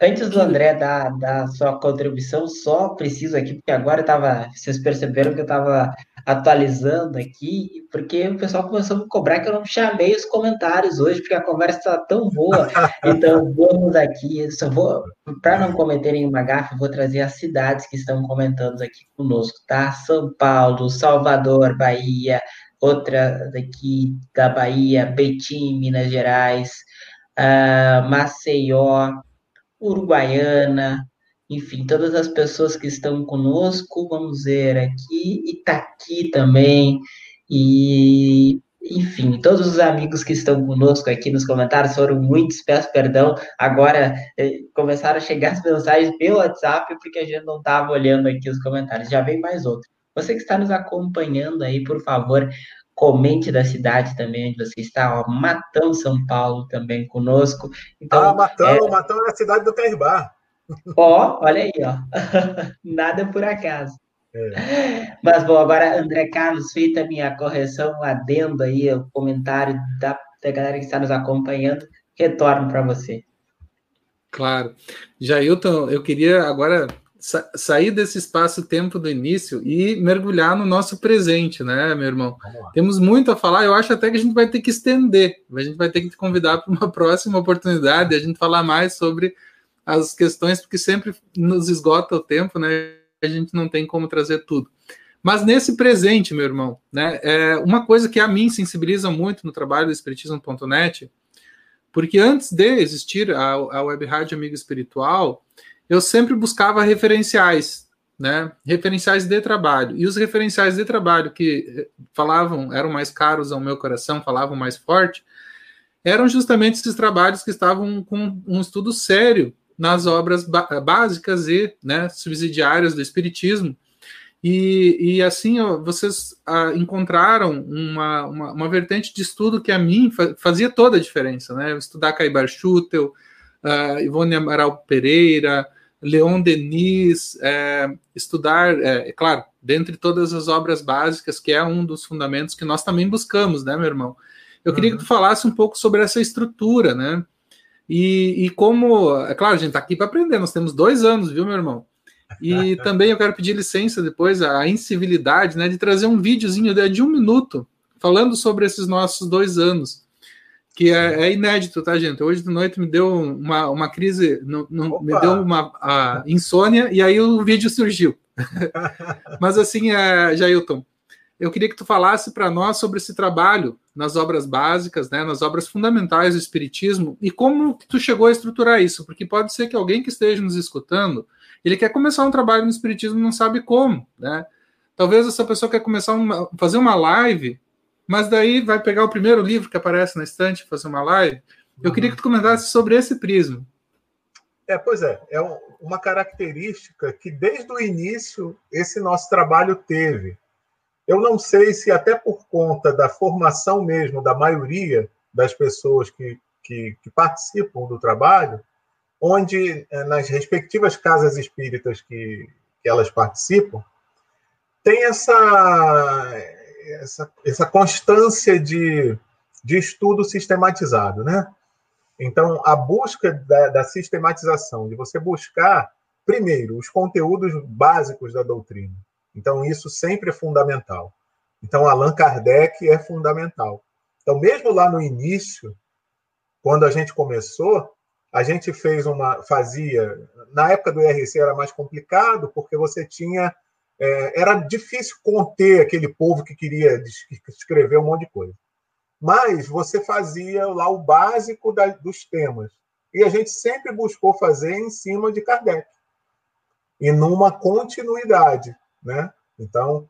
Antes do André dar, dar sua contribuição, só preciso aqui, porque agora eu tava, vocês perceberam que eu estava atualizando aqui, porque o pessoal começou a me cobrar que eu não chamei os comentários hoje, porque a conversa está tão boa. Então, vamos aqui, só vou, para não cometer nenhuma gafe, vou trazer as cidades que estão comentando aqui conosco, tá? São Paulo, Salvador, Bahia, outra daqui da Bahia, Betim, Minas Gerais, uh, Maceió, Uruguaiana, enfim, todas as pessoas que estão conosco, vamos ver aqui, Itaqui também, e enfim, todos os amigos que estão conosco aqui nos comentários foram muitos, peço perdão. Agora eh, começaram a chegar as mensagens pelo WhatsApp, porque a gente não estava olhando aqui os comentários. Já vem mais outro. Você que está nos acompanhando aí, por favor, comente da cidade também onde você está. Ó, Matão, São Paulo também conosco. Então, ah, Matão, é... Matão é a cidade do Caibá. Ó, olha aí, ó. Nada por acaso. É. Mas, bom, agora, André Carlos, feita a minha correção, adendo aí o comentário da, da galera que está nos acompanhando, retorno para você. Claro. Jailton, eu queria agora sa sair desse espaço-tempo do início e mergulhar no nosso presente, né, meu irmão? Temos muito a falar, eu acho até que a gente vai ter que estender, a gente vai ter que te convidar para uma próxima oportunidade, a gente falar mais sobre as questões, porque sempre nos esgota o tempo, né? A gente não tem como trazer tudo. Mas nesse presente, meu irmão, né, é uma coisa que a mim sensibiliza muito no trabalho do Espiritismo.net, porque antes de existir a, a Web Rádio Amigo Espiritual, eu sempre buscava referenciais, né, referenciais de trabalho. E os referenciais de trabalho que falavam, eram mais caros ao meu coração, falavam mais forte, eram justamente esses trabalhos que estavam com um estudo sério nas obras básicas e né, subsidiárias do Espiritismo, e, e assim, ó, vocês ah, encontraram uma, uma, uma, vertente de estudo que a mim fazia toda a diferença, né? Estudar Caibar Schutel, uh, Ivone Amaral Pereira, Leon Denis, é, estudar, é, é, claro, dentre todas as obras básicas, que é um dos fundamentos que nós também buscamos, né, meu irmão? Eu uhum. queria que tu falasse um pouco sobre essa estrutura, né? E, e como, é claro, a gente está aqui para aprender, nós temos dois anos, viu, meu irmão? E também eu quero pedir licença depois, a incivilidade, né, de trazer um videozinho de um minuto falando sobre esses nossos dois anos, que é, é inédito, tá, gente? Hoje de noite me deu uma, uma crise, no, no, me deu uma insônia e aí o vídeo surgiu. Mas assim, é, Jailton, eu queria que tu falasse para nós sobre esse trabalho nas obras básicas, né, nas obras fundamentais do Espiritismo e como tu chegou a estruturar isso, porque pode ser que alguém que esteja nos escutando ele quer começar um trabalho no Espiritismo e não sabe como, né? Talvez essa pessoa quer começar a fazer uma live, mas daí vai pegar o primeiro livro que aparece na estante e fazer uma live. Eu uhum. queria que tu comentasse sobre esse prisma. É, pois é, é uma característica que desde o início esse nosso trabalho teve. Eu não sei se até por conta da formação mesmo da maioria das pessoas que, que, que participam do trabalho, onde eh, nas respectivas casas espíritas que, que elas participam, tem essa, essa, essa constância de, de estudo sistematizado, né? Então, a busca da, da, sistematização, de você buscar, primeiro, os conteúdos básicos da doutrina. Então, isso sempre é fundamental. Então, Allan Kardec é fundamental. Então, mesmo lá no início, quando a gente começou, a gente fez uma fazia na época do IRC era mais complicado porque você tinha é, era difícil conter aquele povo que queria escrever um monte de coisa mas você fazia lá o básico da, dos temas e a gente sempre buscou fazer em cima de Kardec e numa continuidade né então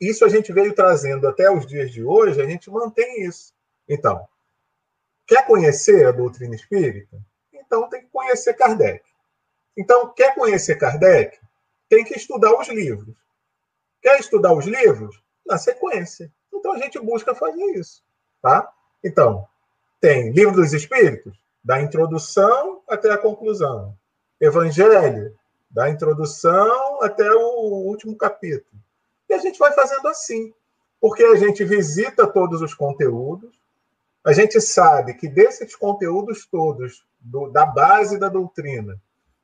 isso a gente veio trazendo até os dias de hoje a gente mantém isso então quer conhecer a doutrina espírita então tem que conhecer Kardec. Então, quer conhecer Kardec? Tem que estudar os livros. Quer estudar os livros? Na sequência. Então a gente busca fazer isso. Tá? Então, tem Livro dos Espíritos, da introdução até a conclusão. Evangelho, da introdução até o último capítulo. E a gente vai fazendo assim, porque a gente visita todos os conteúdos, a gente sabe que desses conteúdos todos, do, da base da doutrina,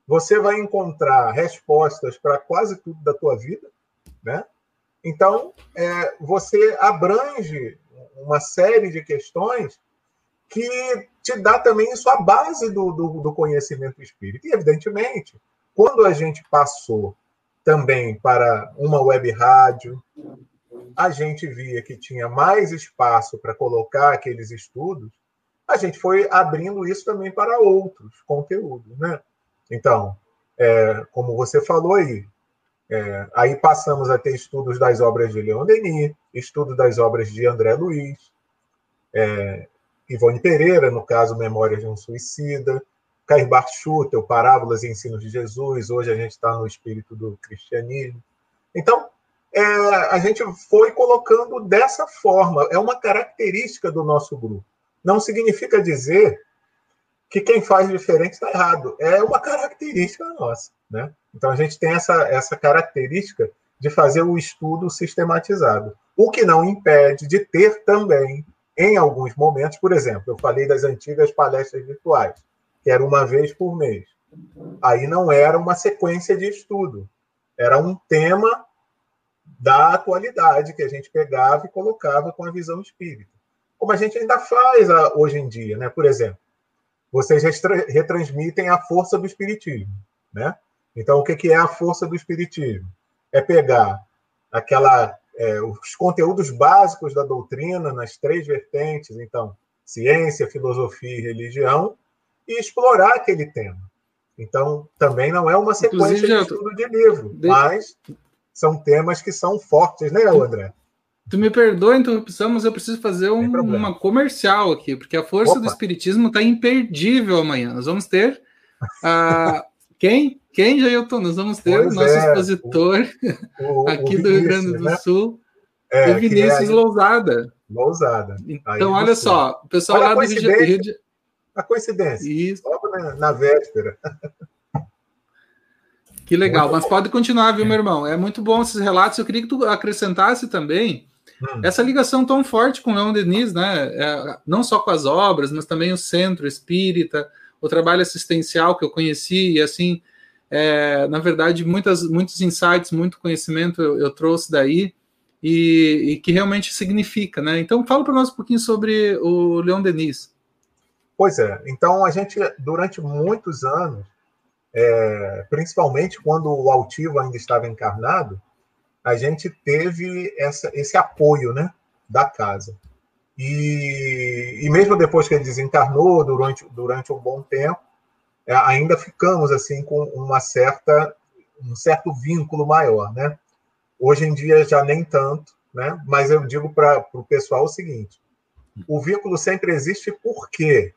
você vai encontrar respostas para quase tudo da tua vida, né? Então, é, você abrange uma série de questões que te dá também isso a base do, do, do conhecimento espírita. E, evidentemente, quando a gente passou também para uma web rádio, a gente via que tinha mais espaço para colocar aqueles estudos, a gente foi abrindo isso também para outros conteúdos, né? Então, é, como você falou aí, é, aí passamos a ter estudos das obras de Leon Denis, estudos das obras de André Luiz, é, Ivone Pereira, no caso Memórias de um Suicida, Cair Schutel, Parábolas e Ensinos de Jesus, hoje a gente está no espírito do cristianismo. Então, é, a gente foi colocando dessa forma. É uma característica do nosso grupo. Não significa dizer que quem faz diferente está errado. É uma característica nossa. Né? Então a gente tem essa, essa característica de fazer o estudo sistematizado. O que não impede de ter também, em alguns momentos, por exemplo, eu falei das antigas palestras virtuais, era uma vez por mês. Aí não era uma sequência de estudo, era um tema da atualidade que a gente pegava e colocava com a visão espírita. Como a gente ainda faz hoje em dia, né? Por exemplo, vocês retransmitem a força do espiritismo, né? Então, o que é a força do espiritismo? É pegar aquela é, os conteúdos básicos da doutrina nas três vertentes, então ciência, filosofia e religião, e explorar aquele tema. Então, também não é uma sequência de estudo de livro, de... mas são temas que são fortes, né, André? Tu me perdoa a interrupção, mas eu preciso fazer um, uma comercial aqui, porque a força Opa. do Espiritismo está imperdível amanhã. Nós vamos ter. Uh, quem? Quem, Jailton? Nós vamos ter pois o nosso é, expositor o, o, aqui o do Rio Grande do né? Sul, é, o Vinícius é Lousada. Lousada. Então, olha só, o pessoal olha lá do Rio de, Rio de... A coincidência. Isso. Logo na, na véspera. Que legal, mas pode continuar, viu, meu irmão? É muito bom esses relatos. Eu queria que tu acrescentasse também hum. essa ligação tão forte com o Leon Denis, né? É, não só com as obras, mas também o centro espírita, o trabalho assistencial que eu conheci, e assim, é, na verdade, muitas, muitos insights, muito conhecimento eu, eu trouxe daí e, e, que realmente significa, né? Então, fala para nós um pouquinho sobre o Leon Denis. Pois é, então a gente, durante muitos anos, é, principalmente quando o altivo ainda estava encarnado, a gente teve essa, esse apoio né, da casa. E, e mesmo depois que ele desencarnou, durante, durante um bom tempo, é, ainda ficamos assim com uma certa, um certo vínculo maior. Né? Hoje em dia já nem tanto, né? mas eu digo para o pessoal o seguinte: o vínculo sempre existe por quê?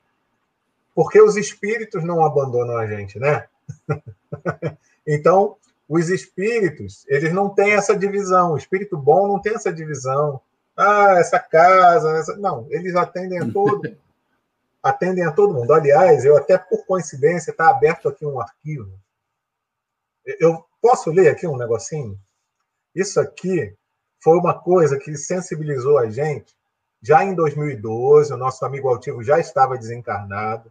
Porque os espíritos não abandonam a gente, né? então, os espíritos, eles não têm essa divisão. O espírito bom não tem essa divisão. Ah, essa casa, essa... não, eles atendem a todo, atendem a todo mundo. Aliás, eu até por coincidência está aberto aqui um arquivo. Eu posso ler aqui um negocinho? Isso aqui foi uma coisa que sensibilizou a gente. Já em 2012, o nosso amigo altivo já estava desencarnado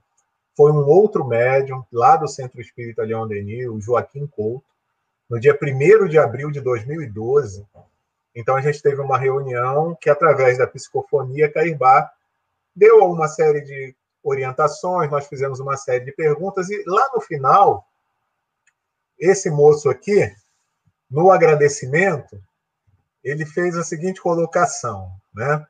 foi um outro médium lá do Centro Espírita Leão Denis, o Joaquim Couto, no dia 1 de abril de 2012. Então, a gente teve uma reunião que, através da psicofonia, Caibá deu uma série de orientações, nós fizemos uma série de perguntas, e lá no final, esse moço aqui, no agradecimento, ele fez a seguinte colocação, né?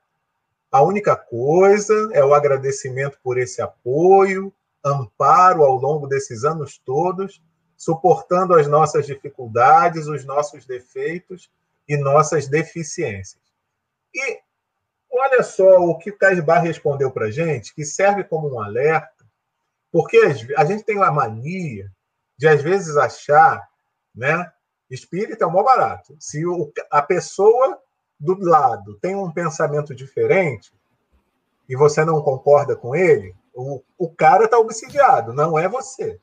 A única coisa é o agradecimento por esse apoio, amparo ao longo desses anos todos, suportando as nossas dificuldades, os nossos defeitos e nossas deficiências. E olha só o que Casbar respondeu para a gente, que serve como um alerta, porque a gente tem a mania de, às vezes, achar, né? Espírita é o maior barato. Se o, a pessoa do lado tem um pensamento diferente e você não concorda com ele, o, o cara está obsidiado, não é você.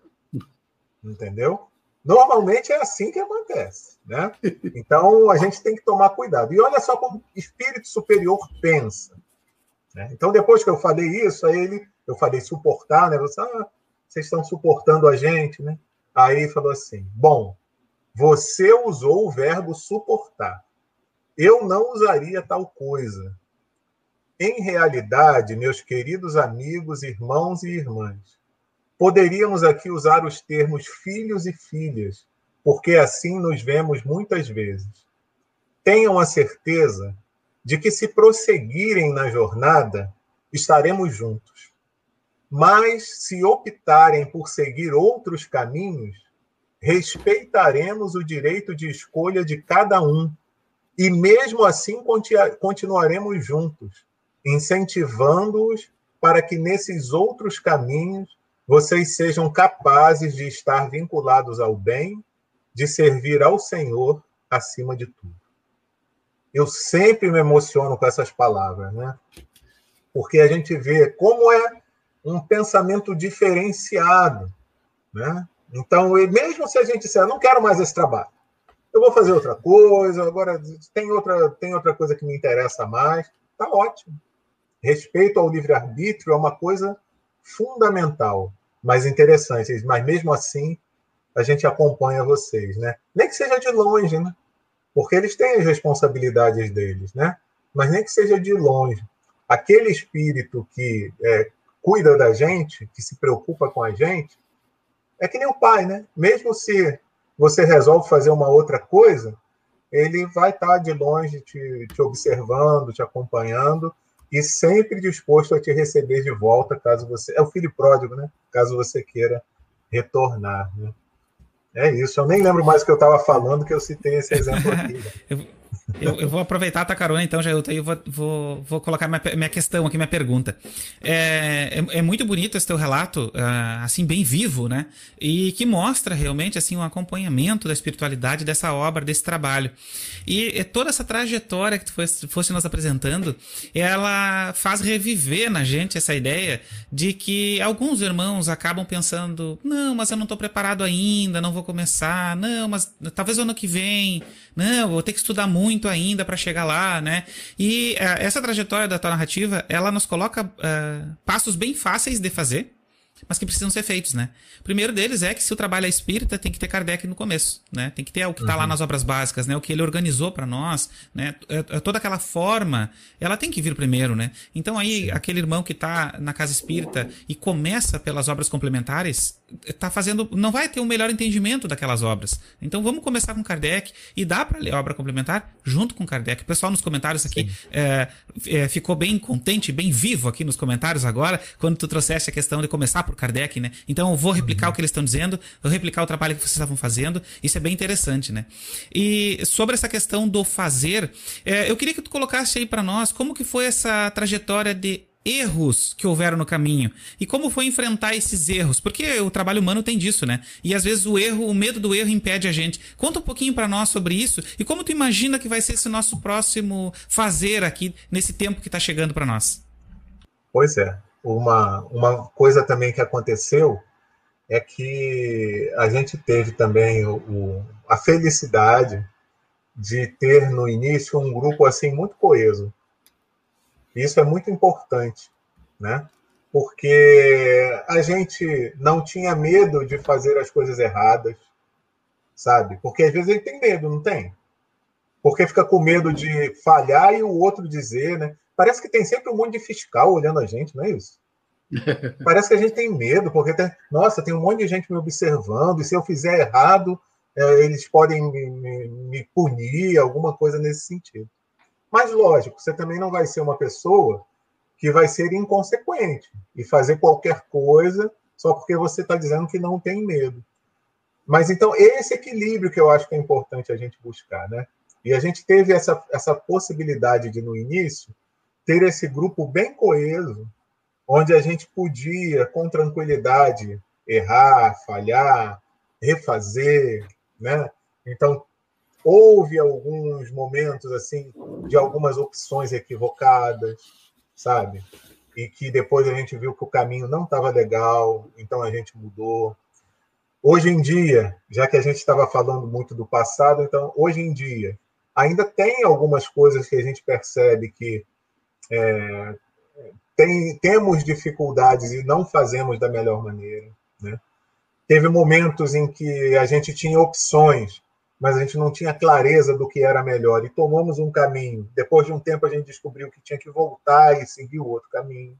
Entendeu? Normalmente é assim que acontece. Né? Então a gente tem que tomar cuidado. E olha só como espírito superior pensa. Né? Então, depois que eu falei isso, aí ele, eu falei suportar, né? Você, ah, vocês estão suportando a gente, né? Aí falou assim: bom, você usou o verbo suportar. Eu não usaria tal coisa. Em realidade, meus queridos amigos, irmãos e irmãs, poderíamos aqui usar os termos filhos e filhas, porque assim nos vemos muitas vezes. Tenham a certeza de que, se prosseguirem na jornada, estaremos juntos. Mas, se optarem por seguir outros caminhos, respeitaremos o direito de escolha de cada um e, mesmo assim, continuaremos juntos incentivando-os para que nesses outros caminhos vocês sejam capazes de estar vinculados ao bem, de servir ao Senhor acima de tudo. Eu sempre me emociono com essas palavras, né? Porque a gente vê como é um pensamento diferenciado, né? Então, mesmo se a gente disser, não quero mais esse trabalho, eu vou fazer outra coisa, agora tem outra, tem outra coisa que me interessa mais, tá ótimo respeito ao livre-arbítrio é uma coisa fundamental. mais interessantes. Mas mesmo assim, a gente acompanha vocês, né? Nem que seja de longe, né? Porque eles têm as responsabilidades deles, né? Mas nem que seja de longe. Aquele espírito que é, cuida da gente, que se preocupa com a gente, é que nem o pai, né? Mesmo se você resolve fazer uma outra coisa, ele vai estar de longe te, te observando, te acompanhando e sempre disposto a te receber de volta, caso você. É o filho pródigo, né? Caso você queira retornar. Né? É isso. Eu nem lembro mais o que eu estava falando, que eu citei esse exemplo aqui. Né? Eu, eu, vou aproveitar a tua carona, então, Jailton, e vou, vou, vou colocar minha, minha questão aqui, minha pergunta. É, é, é muito bonito esse teu relato, uh, assim, bem vivo, né? E que mostra realmente, assim, um acompanhamento da espiritualidade dessa obra, desse trabalho. E, e toda essa trajetória que tu fosse, fosse nos apresentando, ela faz reviver na gente essa ideia de que alguns irmãos acabam pensando, não, mas eu não estou preparado ainda, não vou começar, não, mas talvez ano que vem, não, vou ter que estudar muito ainda para chegar lá, né? E uh, essa trajetória da tua narrativa, ela nos coloca uh, passos bem fáceis de fazer, mas que precisam ser feitos, né? O primeiro deles é que se o trabalho é espírita, tem que ter Kardec no começo, né? Tem que ter o que está uhum. lá nas obras básicas, né? O que ele organizou para nós, né? É, é, toda aquela forma, ela tem que vir primeiro, né? Então aí, aquele irmão que está na casa espírita e começa pelas obras complementares, tá fazendo, não vai ter um melhor entendimento daquelas obras. Então vamos começar com Kardec e dá para ler a obra complementar junto com Kardec. O pessoal nos comentários aqui é, é, ficou bem contente, bem vivo aqui nos comentários agora, quando tu trouxeste a questão de começar por Kardec, né? Então eu vou replicar uhum. o que eles estão dizendo, vou replicar o trabalho que vocês estavam fazendo. Isso é bem interessante, né? E sobre essa questão do fazer, é, eu queria que tu colocasse aí para nós como que foi essa trajetória de erros que houveram no caminho e como foi enfrentar esses erros, porque o trabalho humano tem disso, né? E às vezes o erro, o medo do erro impede a gente. Conta um pouquinho para nós sobre isso e como tu imagina que vai ser esse nosso próximo fazer aqui nesse tempo que está chegando para nós. Pois é, uma uma coisa também que aconteceu é que a gente teve também o, o a felicidade de ter no início um grupo assim muito coeso isso é muito importante, né? Porque a gente não tinha medo de fazer as coisas erradas, sabe? Porque às vezes ele tem medo, não tem? Porque fica com medo de falhar e o outro dizer, né? Parece que tem sempre um monte de fiscal olhando a gente, não é isso? Parece que a gente tem medo, porque tem, nossa, tem um monte de gente me observando, e se eu fizer errado, é, eles podem me, me, me punir, alguma coisa nesse sentido. Mas, lógico, você também não vai ser uma pessoa que vai ser inconsequente e fazer qualquer coisa só porque você está dizendo que não tem medo. Mas então, esse equilíbrio que eu acho que é importante a gente buscar, né? E a gente teve essa, essa possibilidade de, no início, ter esse grupo bem coeso, onde a gente podia, com tranquilidade, errar, falhar, refazer, né? Então, houve alguns momentos assim de algumas opções equivocadas, sabe? E que depois a gente viu que o caminho não estava legal, então a gente mudou. Hoje em dia, já que a gente estava falando muito do passado, então hoje em dia ainda tem algumas coisas que a gente percebe que é, tem, temos dificuldades e não fazemos da melhor maneira. Né? Teve momentos em que a gente tinha opções mas a gente não tinha clareza do que era melhor e tomamos um caminho. Depois de um tempo a gente descobriu que tinha que voltar e seguir o outro caminho,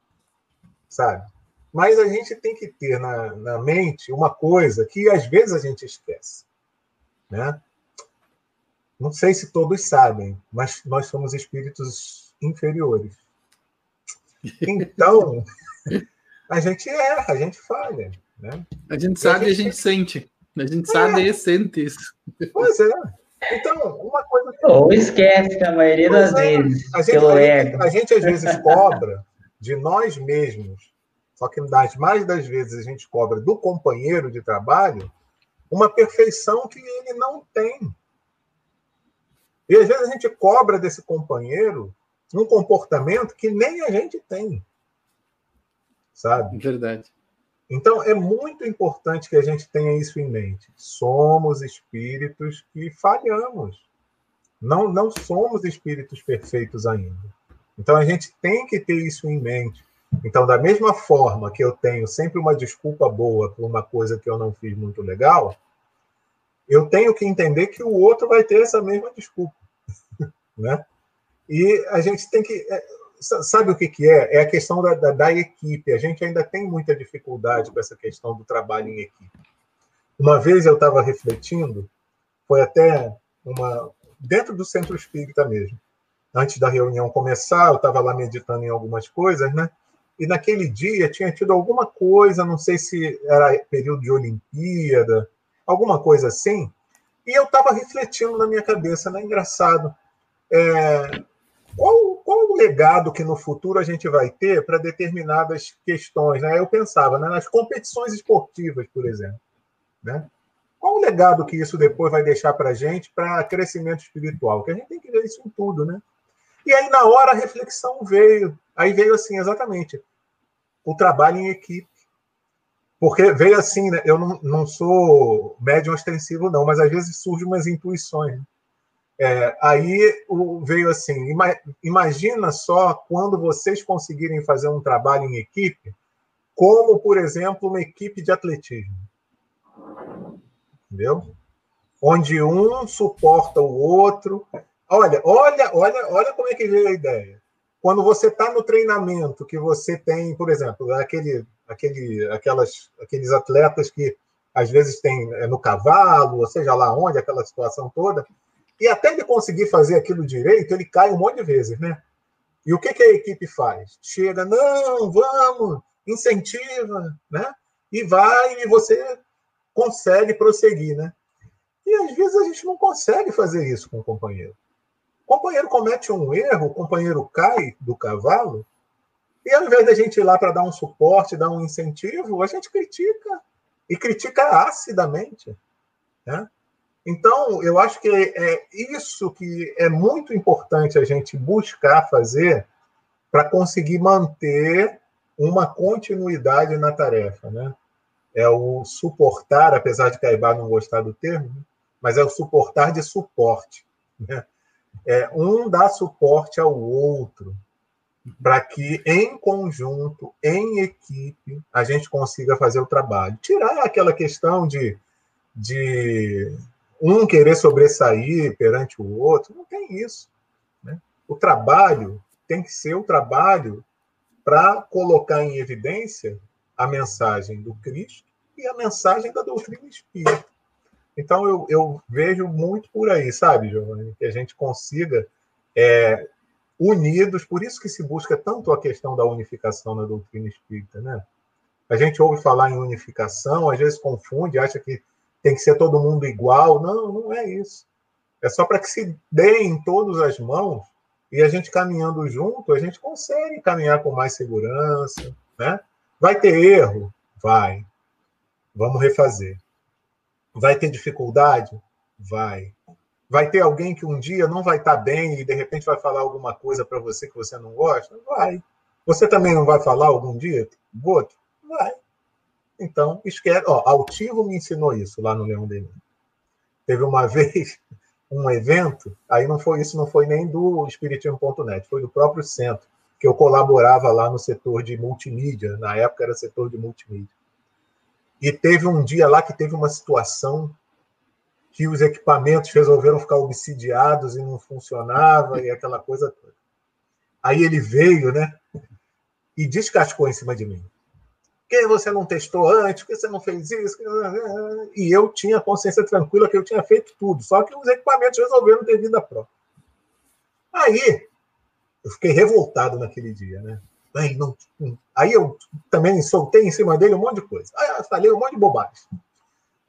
sabe? Mas a gente tem que ter na, na mente uma coisa que às vezes a gente esquece, né? Não sei se todos sabem, mas nós somos espíritos inferiores. Então, a gente erra, a gente falha. Né? A gente sabe e a gente, a gente sente. A gente sabe é. e sente isso. Pois é. Então, uma coisa. Que... Ou esquece que a maioria das é. vezes. A gente, a, gente, a gente, às vezes, cobra de nós mesmos, só que das mais das vezes a gente cobra do companheiro de trabalho uma perfeição que ele não tem. E às vezes a gente cobra desse companheiro um comportamento que nem a gente tem. Sabe? Verdade. Então, é muito importante que a gente tenha isso em mente. Somos espíritos que falhamos. Não, não somos espíritos perfeitos ainda. Então, a gente tem que ter isso em mente. Então, da mesma forma que eu tenho sempre uma desculpa boa por uma coisa que eu não fiz muito legal, eu tenho que entender que o outro vai ter essa mesma desculpa, né? E a gente tem que é, sabe o que, que é? É a questão da, da, da, equipe. A gente ainda tem muita dificuldade com essa questão do trabalho em equipe. Uma vez eu estava refletindo, foi até uma dentro do centro espírita mesmo. Antes da reunião começar, eu estava lá meditando em algumas coisas, né? E naquele dia tinha tido alguma coisa, não sei se era período de Olimpíada, alguma coisa assim. E eu estava refletindo na minha cabeça, né? Engraçado. É, qual, qual o legado que no futuro a gente vai ter para determinadas questões? Né? Eu pensava né, nas competições esportivas, por exemplo. Né? Qual o legado que isso depois vai deixar para a gente para crescimento espiritual? Que a gente tem que ver isso em tudo, né? E aí, na hora, a reflexão veio. Aí veio assim, exatamente, o trabalho em equipe. Porque veio assim, né? eu não, não sou médium ostensivo, não, mas às vezes surgem umas intuições. Né? É, aí veio assim: imagina só quando vocês conseguirem fazer um trabalho em equipe, como, por exemplo, uma equipe de atletismo. Entendeu? Onde um suporta o outro. Olha, olha, olha, olha como é que veio a ideia. Quando você está no treinamento, que você tem, por exemplo, aquele, aquele, aquelas, aqueles atletas que às vezes tem é, no cavalo, ou seja lá onde, aquela situação toda, e até ele conseguir fazer aquilo direito, ele cai um monte de vezes, né? E o que, que a equipe faz? Chega, não, vamos, incentiva, né? E vai e você consegue prosseguir, né? E às vezes a gente não consegue fazer isso com o companheiro. O companheiro comete um erro, o companheiro cai do cavalo, e ao invés da gente ir lá para dar um suporte, dar um incentivo, a gente critica. E critica acidamente. Né? Então, eu acho que é isso que é muito importante a gente buscar fazer para conseguir manter uma continuidade na tarefa, né? É o suportar, apesar de Caibá não gostar do termo, né? mas é o suportar de suporte. Né? É um dá suporte ao outro para que, em conjunto, em equipe, a gente consiga fazer o trabalho. Tirar aquela questão de, de um querer sobressair perante o outro. Não tem isso. Né? O trabalho tem que ser o trabalho para colocar em evidência a mensagem do Cristo e a mensagem da doutrina espírita. Então, eu, eu vejo muito por aí, sabe, Giovanni? Que a gente consiga, é, unidos, por isso que se busca tanto a questão da unificação na doutrina espírita, né? A gente ouve falar em unificação, às vezes confunde, acha que tem que ser todo mundo igual. Não, não é isso. É só para que se deem todas as mãos e a gente caminhando junto, a gente consegue caminhar com mais segurança, né? Vai ter erro? Vai. Vamos refazer. Vai ter dificuldade? Vai. Vai ter alguém que um dia não vai estar bem e de repente vai falar alguma coisa para você que você não gosta? Vai. Você também não vai falar algum dia? Outro? Vai. Então, esquece. Ó, Altivo me ensinou isso lá no Leão Denis. Teve uma vez um evento, aí não foi isso, não foi nem do Espiritismo.net, foi do próprio centro, que eu colaborava lá no setor de multimídia, na época era setor de multimídia. E teve um dia lá que teve uma situação que os equipamentos resolveram ficar obsidiados e não funcionava e aquela coisa toda. Aí ele veio, né? E descascou em cima de mim que você não testou antes, que você não fez isso. E eu tinha consciência tranquila que eu tinha feito tudo, só que os equipamentos resolveram ter vida própria. Aí, eu fiquei revoltado naquele dia, né? Aí, não, aí eu também soltei em cima dele um monte de coisa. Aí eu falei um monte de bobagem.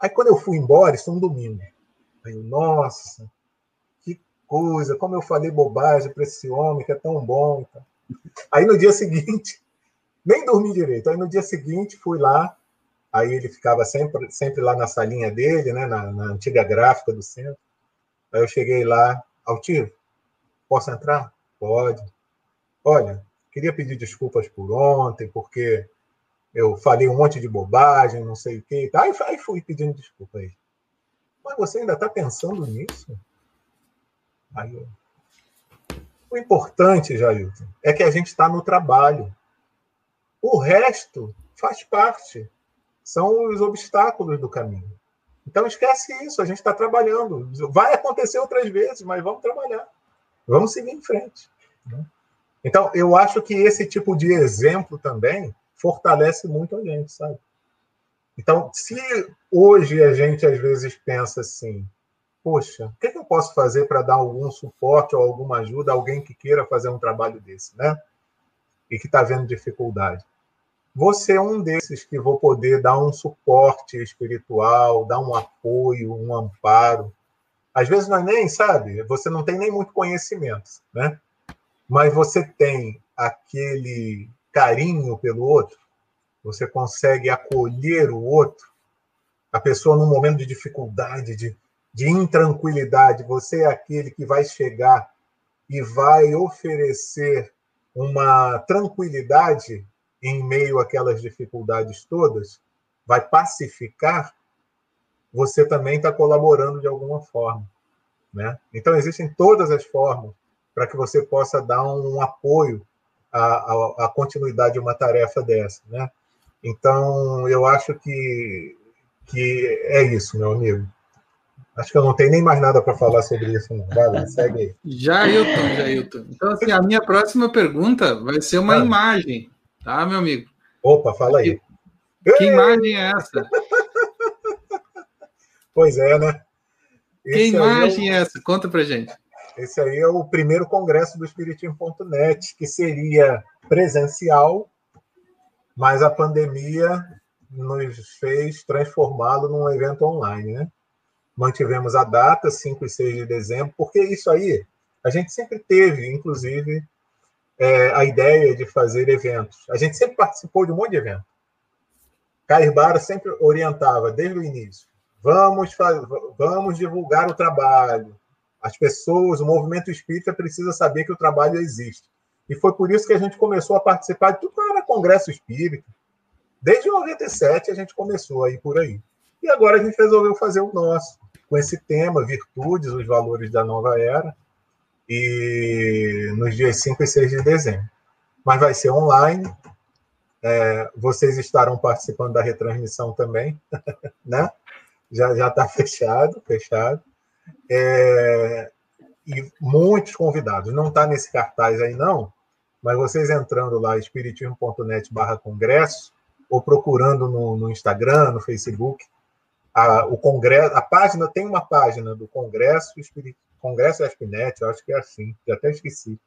Aí quando eu fui embora, isso um domingo. Aí eu, nossa, que coisa, como eu falei bobagem para esse homem que é tão bom. Aí no dia seguinte, nem dormi direito. Aí no dia seguinte fui lá, aí ele ficava sempre, sempre lá na salinha dele, né, na, na antiga gráfica do centro. Aí eu cheguei lá, altivo, posso entrar? Pode. Olha, queria pedir desculpas por ontem, porque eu falei um monte de bobagem, não sei o quê. Aí, aí fui pedindo desculpa aí. Mas você ainda está pensando nisso? Aí eu... O importante, Jailton, é que a gente está no trabalho. O resto faz parte, são os obstáculos do caminho. Então esquece isso, a gente está trabalhando. Vai acontecer outras vezes, mas vamos trabalhar. Vamos seguir em frente. Né? Então, eu acho que esse tipo de exemplo também fortalece muito a gente, sabe? Então, se hoje a gente às vezes pensa assim, poxa, o que, eu posso fazer para dar algum suporte ou alguma ajuda a alguém que queira fazer um trabalho desse, né? E que está vendo dificuldade. Você é um desses que vou poder dar um suporte espiritual, dar um apoio, um amparo. Às vezes não é nem, sabe? Você não tem nem muito conhecimento, né? Mas você tem aquele carinho pelo outro, você consegue acolher o outro, a pessoa num momento de dificuldade, de, de intranquilidade, você é aquele que vai chegar e vai oferecer uma tranquilidade em meio àquelas dificuldades todas, vai pacificar, você também está colaborando de alguma forma. Né? Então, existem todas as formas para que você possa dar um apoio à, à, à, continuidade de uma tarefa dessa. Né? Então, eu acho que, que é isso, meu amigo. Acho que eu não tenho nem mais nada para falar sobre isso. Não. Vai lá, segue aí. Jailton, Jailton. Então, assim, a minha próxima pergunta vai ser uma ah. imagem Tá, meu amigo? Opa, fala aí. Que, que imagem é essa? pois é, né? Esse que imagem é, o... é, essa? Conta pra gente. Esse aí é o primeiro congresso do Espiritismo.net, que seria presencial, mas a pandemia nos fez transformá-lo num evento online, né? Mantivemos a data, 5 e 6 de dezembro, porque isso aí a gente sempre teve, inclusive, é, a ideia de fazer eventos. A gente sempre participou de um monte de evento. Cair Bara sempre orientava desde o início. Vamos, vamos divulgar o trabalho. As pessoas, o movimento espírita precisa saber que o trabalho existe. E foi por isso que a gente começou a participar de tudo que era congresso espírita. Desde 97 a gente começou aí por aí. E agora a gente resolveu fazer o nosso, com esse tema, virtudes, os valores da nova era e nos dias 5 e 6 de dezembro. Mas vai ser online. É, vocês estarão participando da retransmissão também, né? Já já está fechado, fechado. É, e muitos convidados. Não está nesse cartaz aí não, mas vocês entrando lá espiritismo.net/congresso ou procurando no, no, Instagram, no Facebook, a, o congresso, a página tem uma página do Congresso Espiritismo Congresso FPNet, eu acho que é assim, já até esqueci.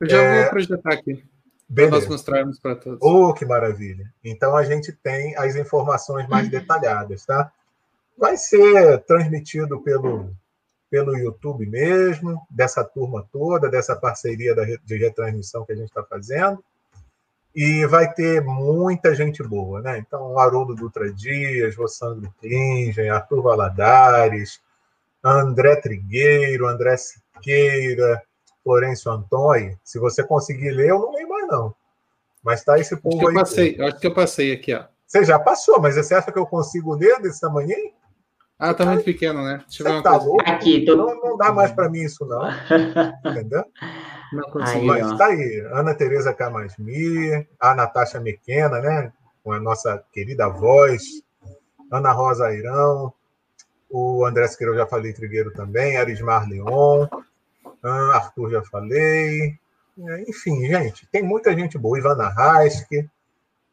Eu já é... vou projetar aqui. Para nós mostrarmos para todos. Oh, que maravilha! Então a gente tem as informações mais detalhadas, tá? Vai ser transmitido pelo, pelo YouTube mesmo, dessa turma toda, dessa parceria de retransmissão que a gente está fazendo. E vai ter muita gente boa, né? Então, o Haroldo Dutra Dias, Rossandro Klingen, Arthur Valadares, André Trigueiro, André Siqueira, Florencio Antônio. Se você conseguir ler, eu não leio mais, não. Mas tá esse povo acho aí. Eu passei, acho que eu passei aqui, ó. Você já passou, mas você acha que eu consigo ler desse tamanho? Ah, tá muito pequeno, né? Deixa eu ver uma tá coisa. Louco? Aqui, tô... não, não dá mais para mim isso, não. Entendeu? Não consigo. Mas ó. tá aí. Ana Tereza Camasmi, a Natasha Mequena, né? Com a nossa querida voz. Ana Rosa Airão, o André Siqueira eu já falei, Trigueiro também, Arismar Leon, Arthur já falei. É, enfim, gente, tem muita gente boa, Ivana Raske,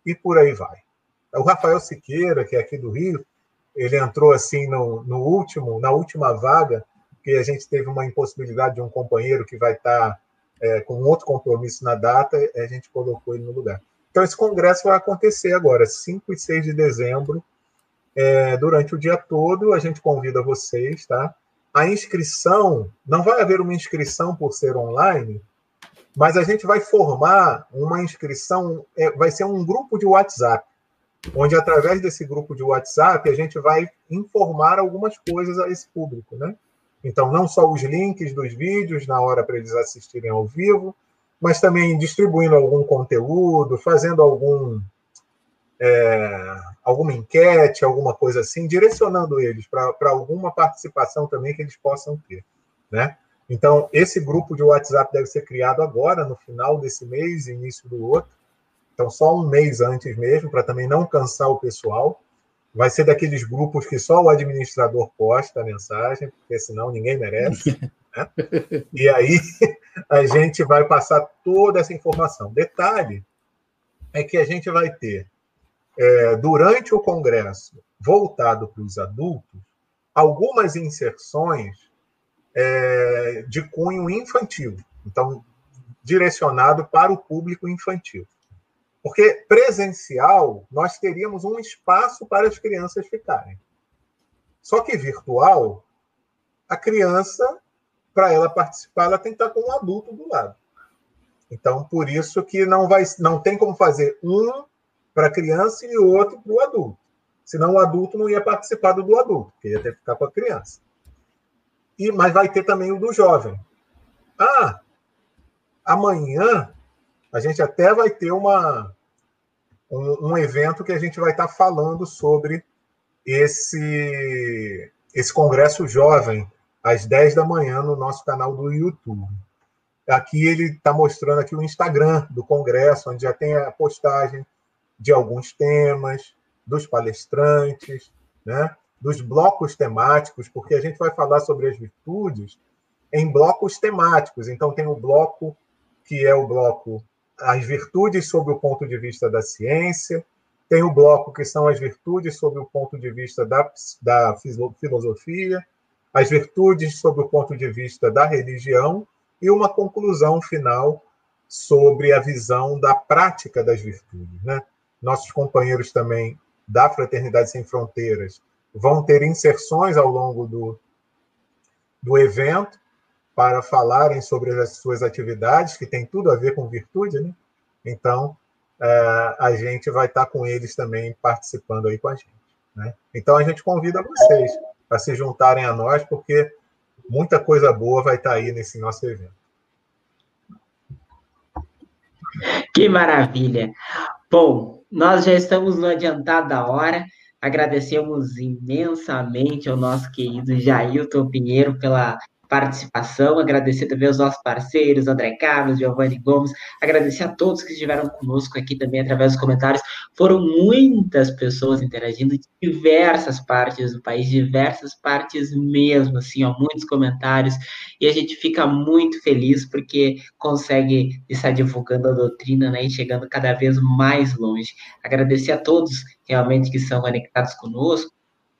e por aí vai. O Rafael Siqueira, que é aqui do Rio, ele entrou assim no, no último, na última vaga, porque a gente teve uma impossibilidade de um companheiro que vai estar é, com outro compromisso na data, a gente colocou ele no lugar. Então, esse congresso vai acontecer agora, 5 e 6 de dezembro, é, durante o dia todo. A gente convida vocês, tá? A inscrição, não vai haver uma inscrição por ser online, mas a gente vai formar uma inscrição, é, vai ser um grupo de WhatsApp, onde através desse grupo de WhatsApp a gente vai informar algumas coisas a esse público, né? Então, não só os links dos vídeos na hora para eles assistirem ao vivo, mas também distribuindo algum conteúdo, fazendo algum é, alguma enquete, alguma coisa assim, direcionando eles para alguma participação também que eles possam ter, né? Então, esse grupo de WhatsApp deve ser criado agora, no final desse mês, início do outro, Então, só um mês antes mesmo, para também não cansar o pessoal. Vai ser daqueles grupos que só o administrador posta a mensagem, porque senão ninguém merece. Né? E aí a gente vai passar toda essa informação. Detalhe é que a gente vai ter, é, durante o congresso, voltado para os adultos, algumas inserções é, de cunho infantil. Então, direcionado para o público infantil. Porque presencial, nós teríamos um espaço para as crianças ficarem. Só que virtual, a criança, para ela participar, ela tem que estar com um adulto do lado. Então, por isso que não vai, não tem como fazer um para a criança e outro para o adulto. Senão o adulto não ia participar do, do adulto, porque ia ter que ficar com a criança. E, mas vai ter também o do jovem. Ah, amanhã a gente até vai ter uma, um, um evento que a gente vai estar tá falando sobre esse, esse congresso jovem às 10 da manhã no nosso canal do YouTube. Aqui ele está mostrando aqui o Instagram do congresso, onde já tem a postagem de alguns temas, dos palestrantes, né? dos blocos temáticos, porque a gente vai falar sobre as virtudes em blocos temáticos. Então tem o bloco que é o bloco As Virtudes sob o ponto de vista da ciência, tem o bloco que são as virtudes sob o ponto de vista da, da filosofia, as virtudes sob o ponto de vista da religião e uma conclusão final sobre a visão da prática das virtudes. Né? Nossos companheiros também da Fraternidade Sem Fronteiras vão ter inserções ao longo do, do evento para falarem sobre as suas atividades, que tem tudo a ver com virtude, né? Então, é, a gente vai estar com eles também participando aí com a gente. Né? Então, a gente convida vocês a se juntarem a nós, porque muita coisa boa vai estar aí nesse nosso evento. Que maravilha! Bom, nós já estamos no adiantado da hora. Agradecemos imensamente ao nosso querido Jailton Pinheiro pela participação, agradecer também aos nossos parceiros, André Carlos, Giovanni Gomes, agradecer a todos que estiveram conosco aqui também através dos comentários. Foram muitas pessoas interagindo de diversas partes do país, diversas partes mesmo, assim, ó, muitos comentários, e a gente fica muito feliz porque consegue estar divulgando a doutrina, né, e chegando cada vez mais longe. Agradecer a todos realmente que são conectados conosco.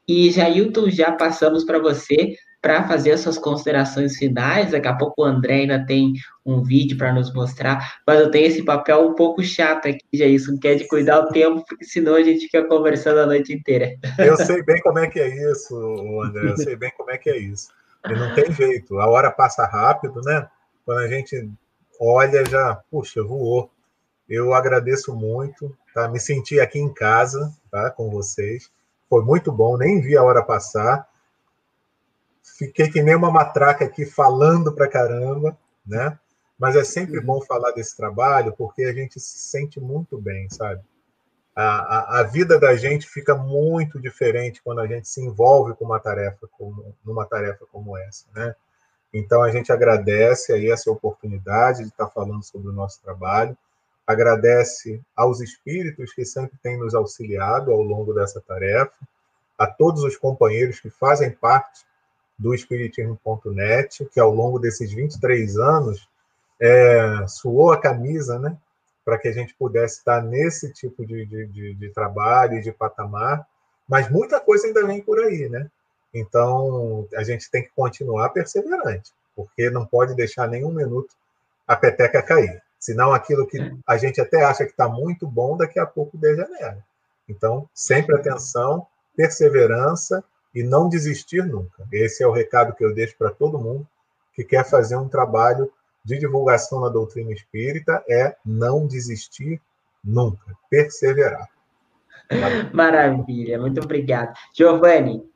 E Jailton, já passamos para você para fazer as suas considerações finais. Daqui a pouco o André ainda tem um vídeo para nos mostrar, mas eu tenho esse papel um pouco chato aqui, isso, que é de cuidar o tempo, porque senão a gente fica conversando a noite inteira. Eu sei bem como é que é isso, André, eu sei bem como é que é isso. E não tem jeito, a hora passa rápido, né? Quando a gente olha, já, puxa, voou. Eu agradeço muito, tá? Me senti aqui em casa, tá? Com vocês. Foi muito bom, nem vi a hora passar fiquei que nem uma matraca aqui falando pra caramba, né? Mas é sempre uhum. bom falar desse trabalho porque a gente se sente muito bem, sabe? A, a, a, vida da gente fica muito diferente quando a gente se envolve com uma tarefa como numa tarefa como essa, né? Então a gente agradece aí essa oportunidade de estar falando sobre o nosso trabalho, agradece aos espíritos que sempre têm nos auxiliado ao longo dessa tarefa, a todos os companheiros que fazem parte do Espiritismo.net, que ao longo desses 23 anos é, suou a camisa, né? Para que a gente pudesse estar nesse tipo de, de, de, de trabalho e de patamar, mas muita coisa ainda vem por aí, né? Então, a gente tem que continuar perseverante, porque não pode deixar nenhum minuto a peteca cair. Senão, aquilo que a gente até acha que está muito bom, daqui a pouco degenera. Então, sempre atenção, perseverança e não desistir nunca. Esse é o recado que eu deixo para todo mundo que quer fazer um trabalho de divulgação na doutrina espírita é não desistir nunca, perseverar. Maravilha, muito obrigado. Giovanni.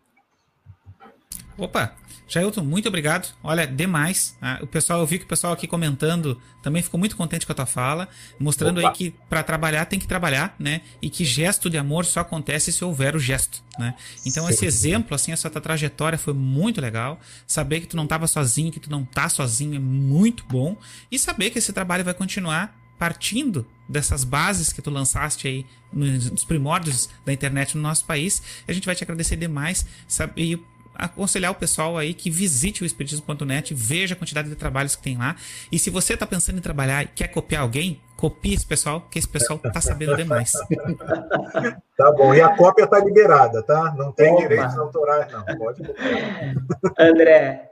Opa, Jailton, muito obrigado. Olha, demais. Ah, o pessoal, eu vi que o pessoal aqui comentando também ficou muito contente com a tua fala, mostrando Opa. aí que para trabalhar tem que trabalhar, né? E que gesto de amor só acontece se houver o gesto, né? Então Sim. esse exemplo, assim, essa tua trajetória foi muito legal. Saber que tu não estava sozinho, que tu não tá sozinho é muito bom. E saber que esse trabalho vai continuar partindo dessas bases que tu lançaste aí nos primórdios da internet no nosso país. A gente vai te agradecer demais sabe, e aconselhar o pessoal aí que visite o espiritismo.net, veja a quantidade de trabalhos que tem lá. E se você está pensando em trabalhar e quer copiar alguém, copie esse pessoal, que esse pessoal tá sabendo demais. Tá bom, e a cópia tá liberada, tá? Não tem Opa. direitos autorais, não. Pode copiar. André,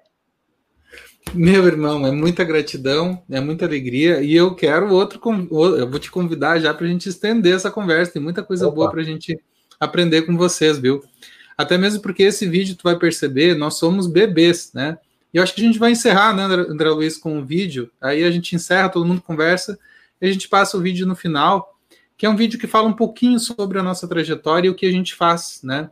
meu irmão, é muita gratidão, é muita alegria e eu quero outro. Eu vou te convidar já para a gente estender essa conversa. Tem muita coisa Opa. boa para a gente aprender com vocês, viu? Até mesmo porque esse vídeo tu vai perceber, nós somos bebês, né? E eu acho que a gente vai encerrar, né, André Luiz, com o vídeo. Aí a gente encerra, todo mundo conversa e a gente passa o vídeo no final, que é um vídeo que fala um pouquinho sobre a nossa trajetória e o que a gente faz, né?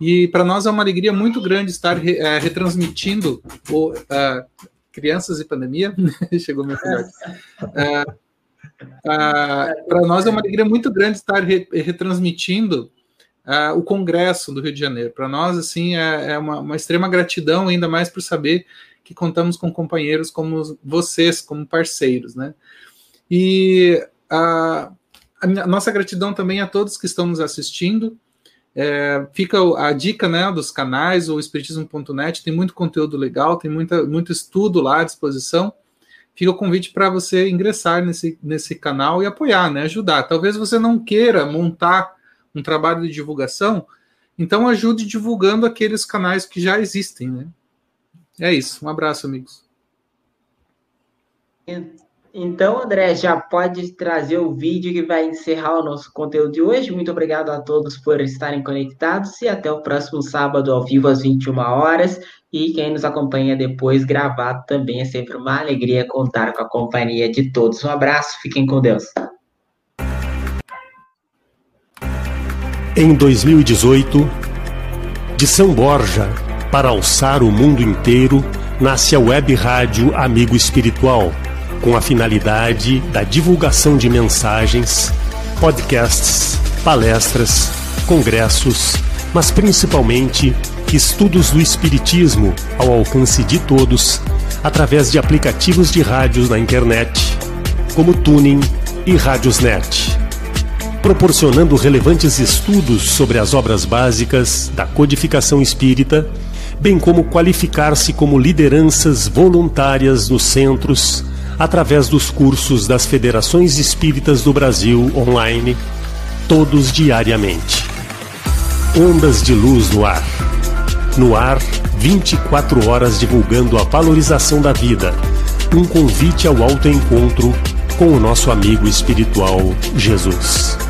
E para nós é uma alegria muito grande estar é, retransmitindo o, uh, Crianças e Pandemia. Chegou meu filhote. Uh, uh, para nós é uma alegria muito grande estar re, retransmitindo o Congresso do Rio de Janeiro. Para nós, assim, é, é uma, uma, extrema gratidão, ainda mais por saber que contamos com companheiros como vocês, como parceiros, né? E a, a nossa gratidão também a todos que estão nos assistindo, é, fica a dica né, dos canais, o Espiritismo.net, tem muito conteúdo legal, tem muita, muito estudo lá à disposição. Fica o convite para você ingressar nesse, nesse canal e apoiar, né, ajudar. Talvez você não queira montar um trabalho de divulgação, então ajude divulgando aqueles canais que já existem. Né? É isso. Um abraço, amigos. Então, André, já pode trazer o vídeo que vai encerrar o nosso conteúdo de hoje. Muito obrigado a todos por estarem conectados e até o próximo sábado ao vivo às 21 horas. E quem nos acompanha depois gravado também é sempre uma alegria contar com a companhia de todos. Um abraço, fiquem com Deus. Em 2018, de São Borja para alçar o mundo inteiro, nasce a web rádio Amigo Espiritual com a finalidade da divulgação de mensagens, podcasts, palestras, congressos, mas principalmente estudos do Espiritismo ao alcance de todos através de aplicativos de rádios na internet, como Tuning e Radiosnet, proporcionando relevantes estudos sobre as obras básicas da codificação espírita, bem como qualificar-se como lideranças voluntárias nos centros através dos cursos das Federações Espíritas do Brasil online, todos diariamente. Ondas de luz no ar. No ar, 24 horas divulgando a valorização da vida. Um convite ao autoencontro com o nosso amigo espiritual Jesus.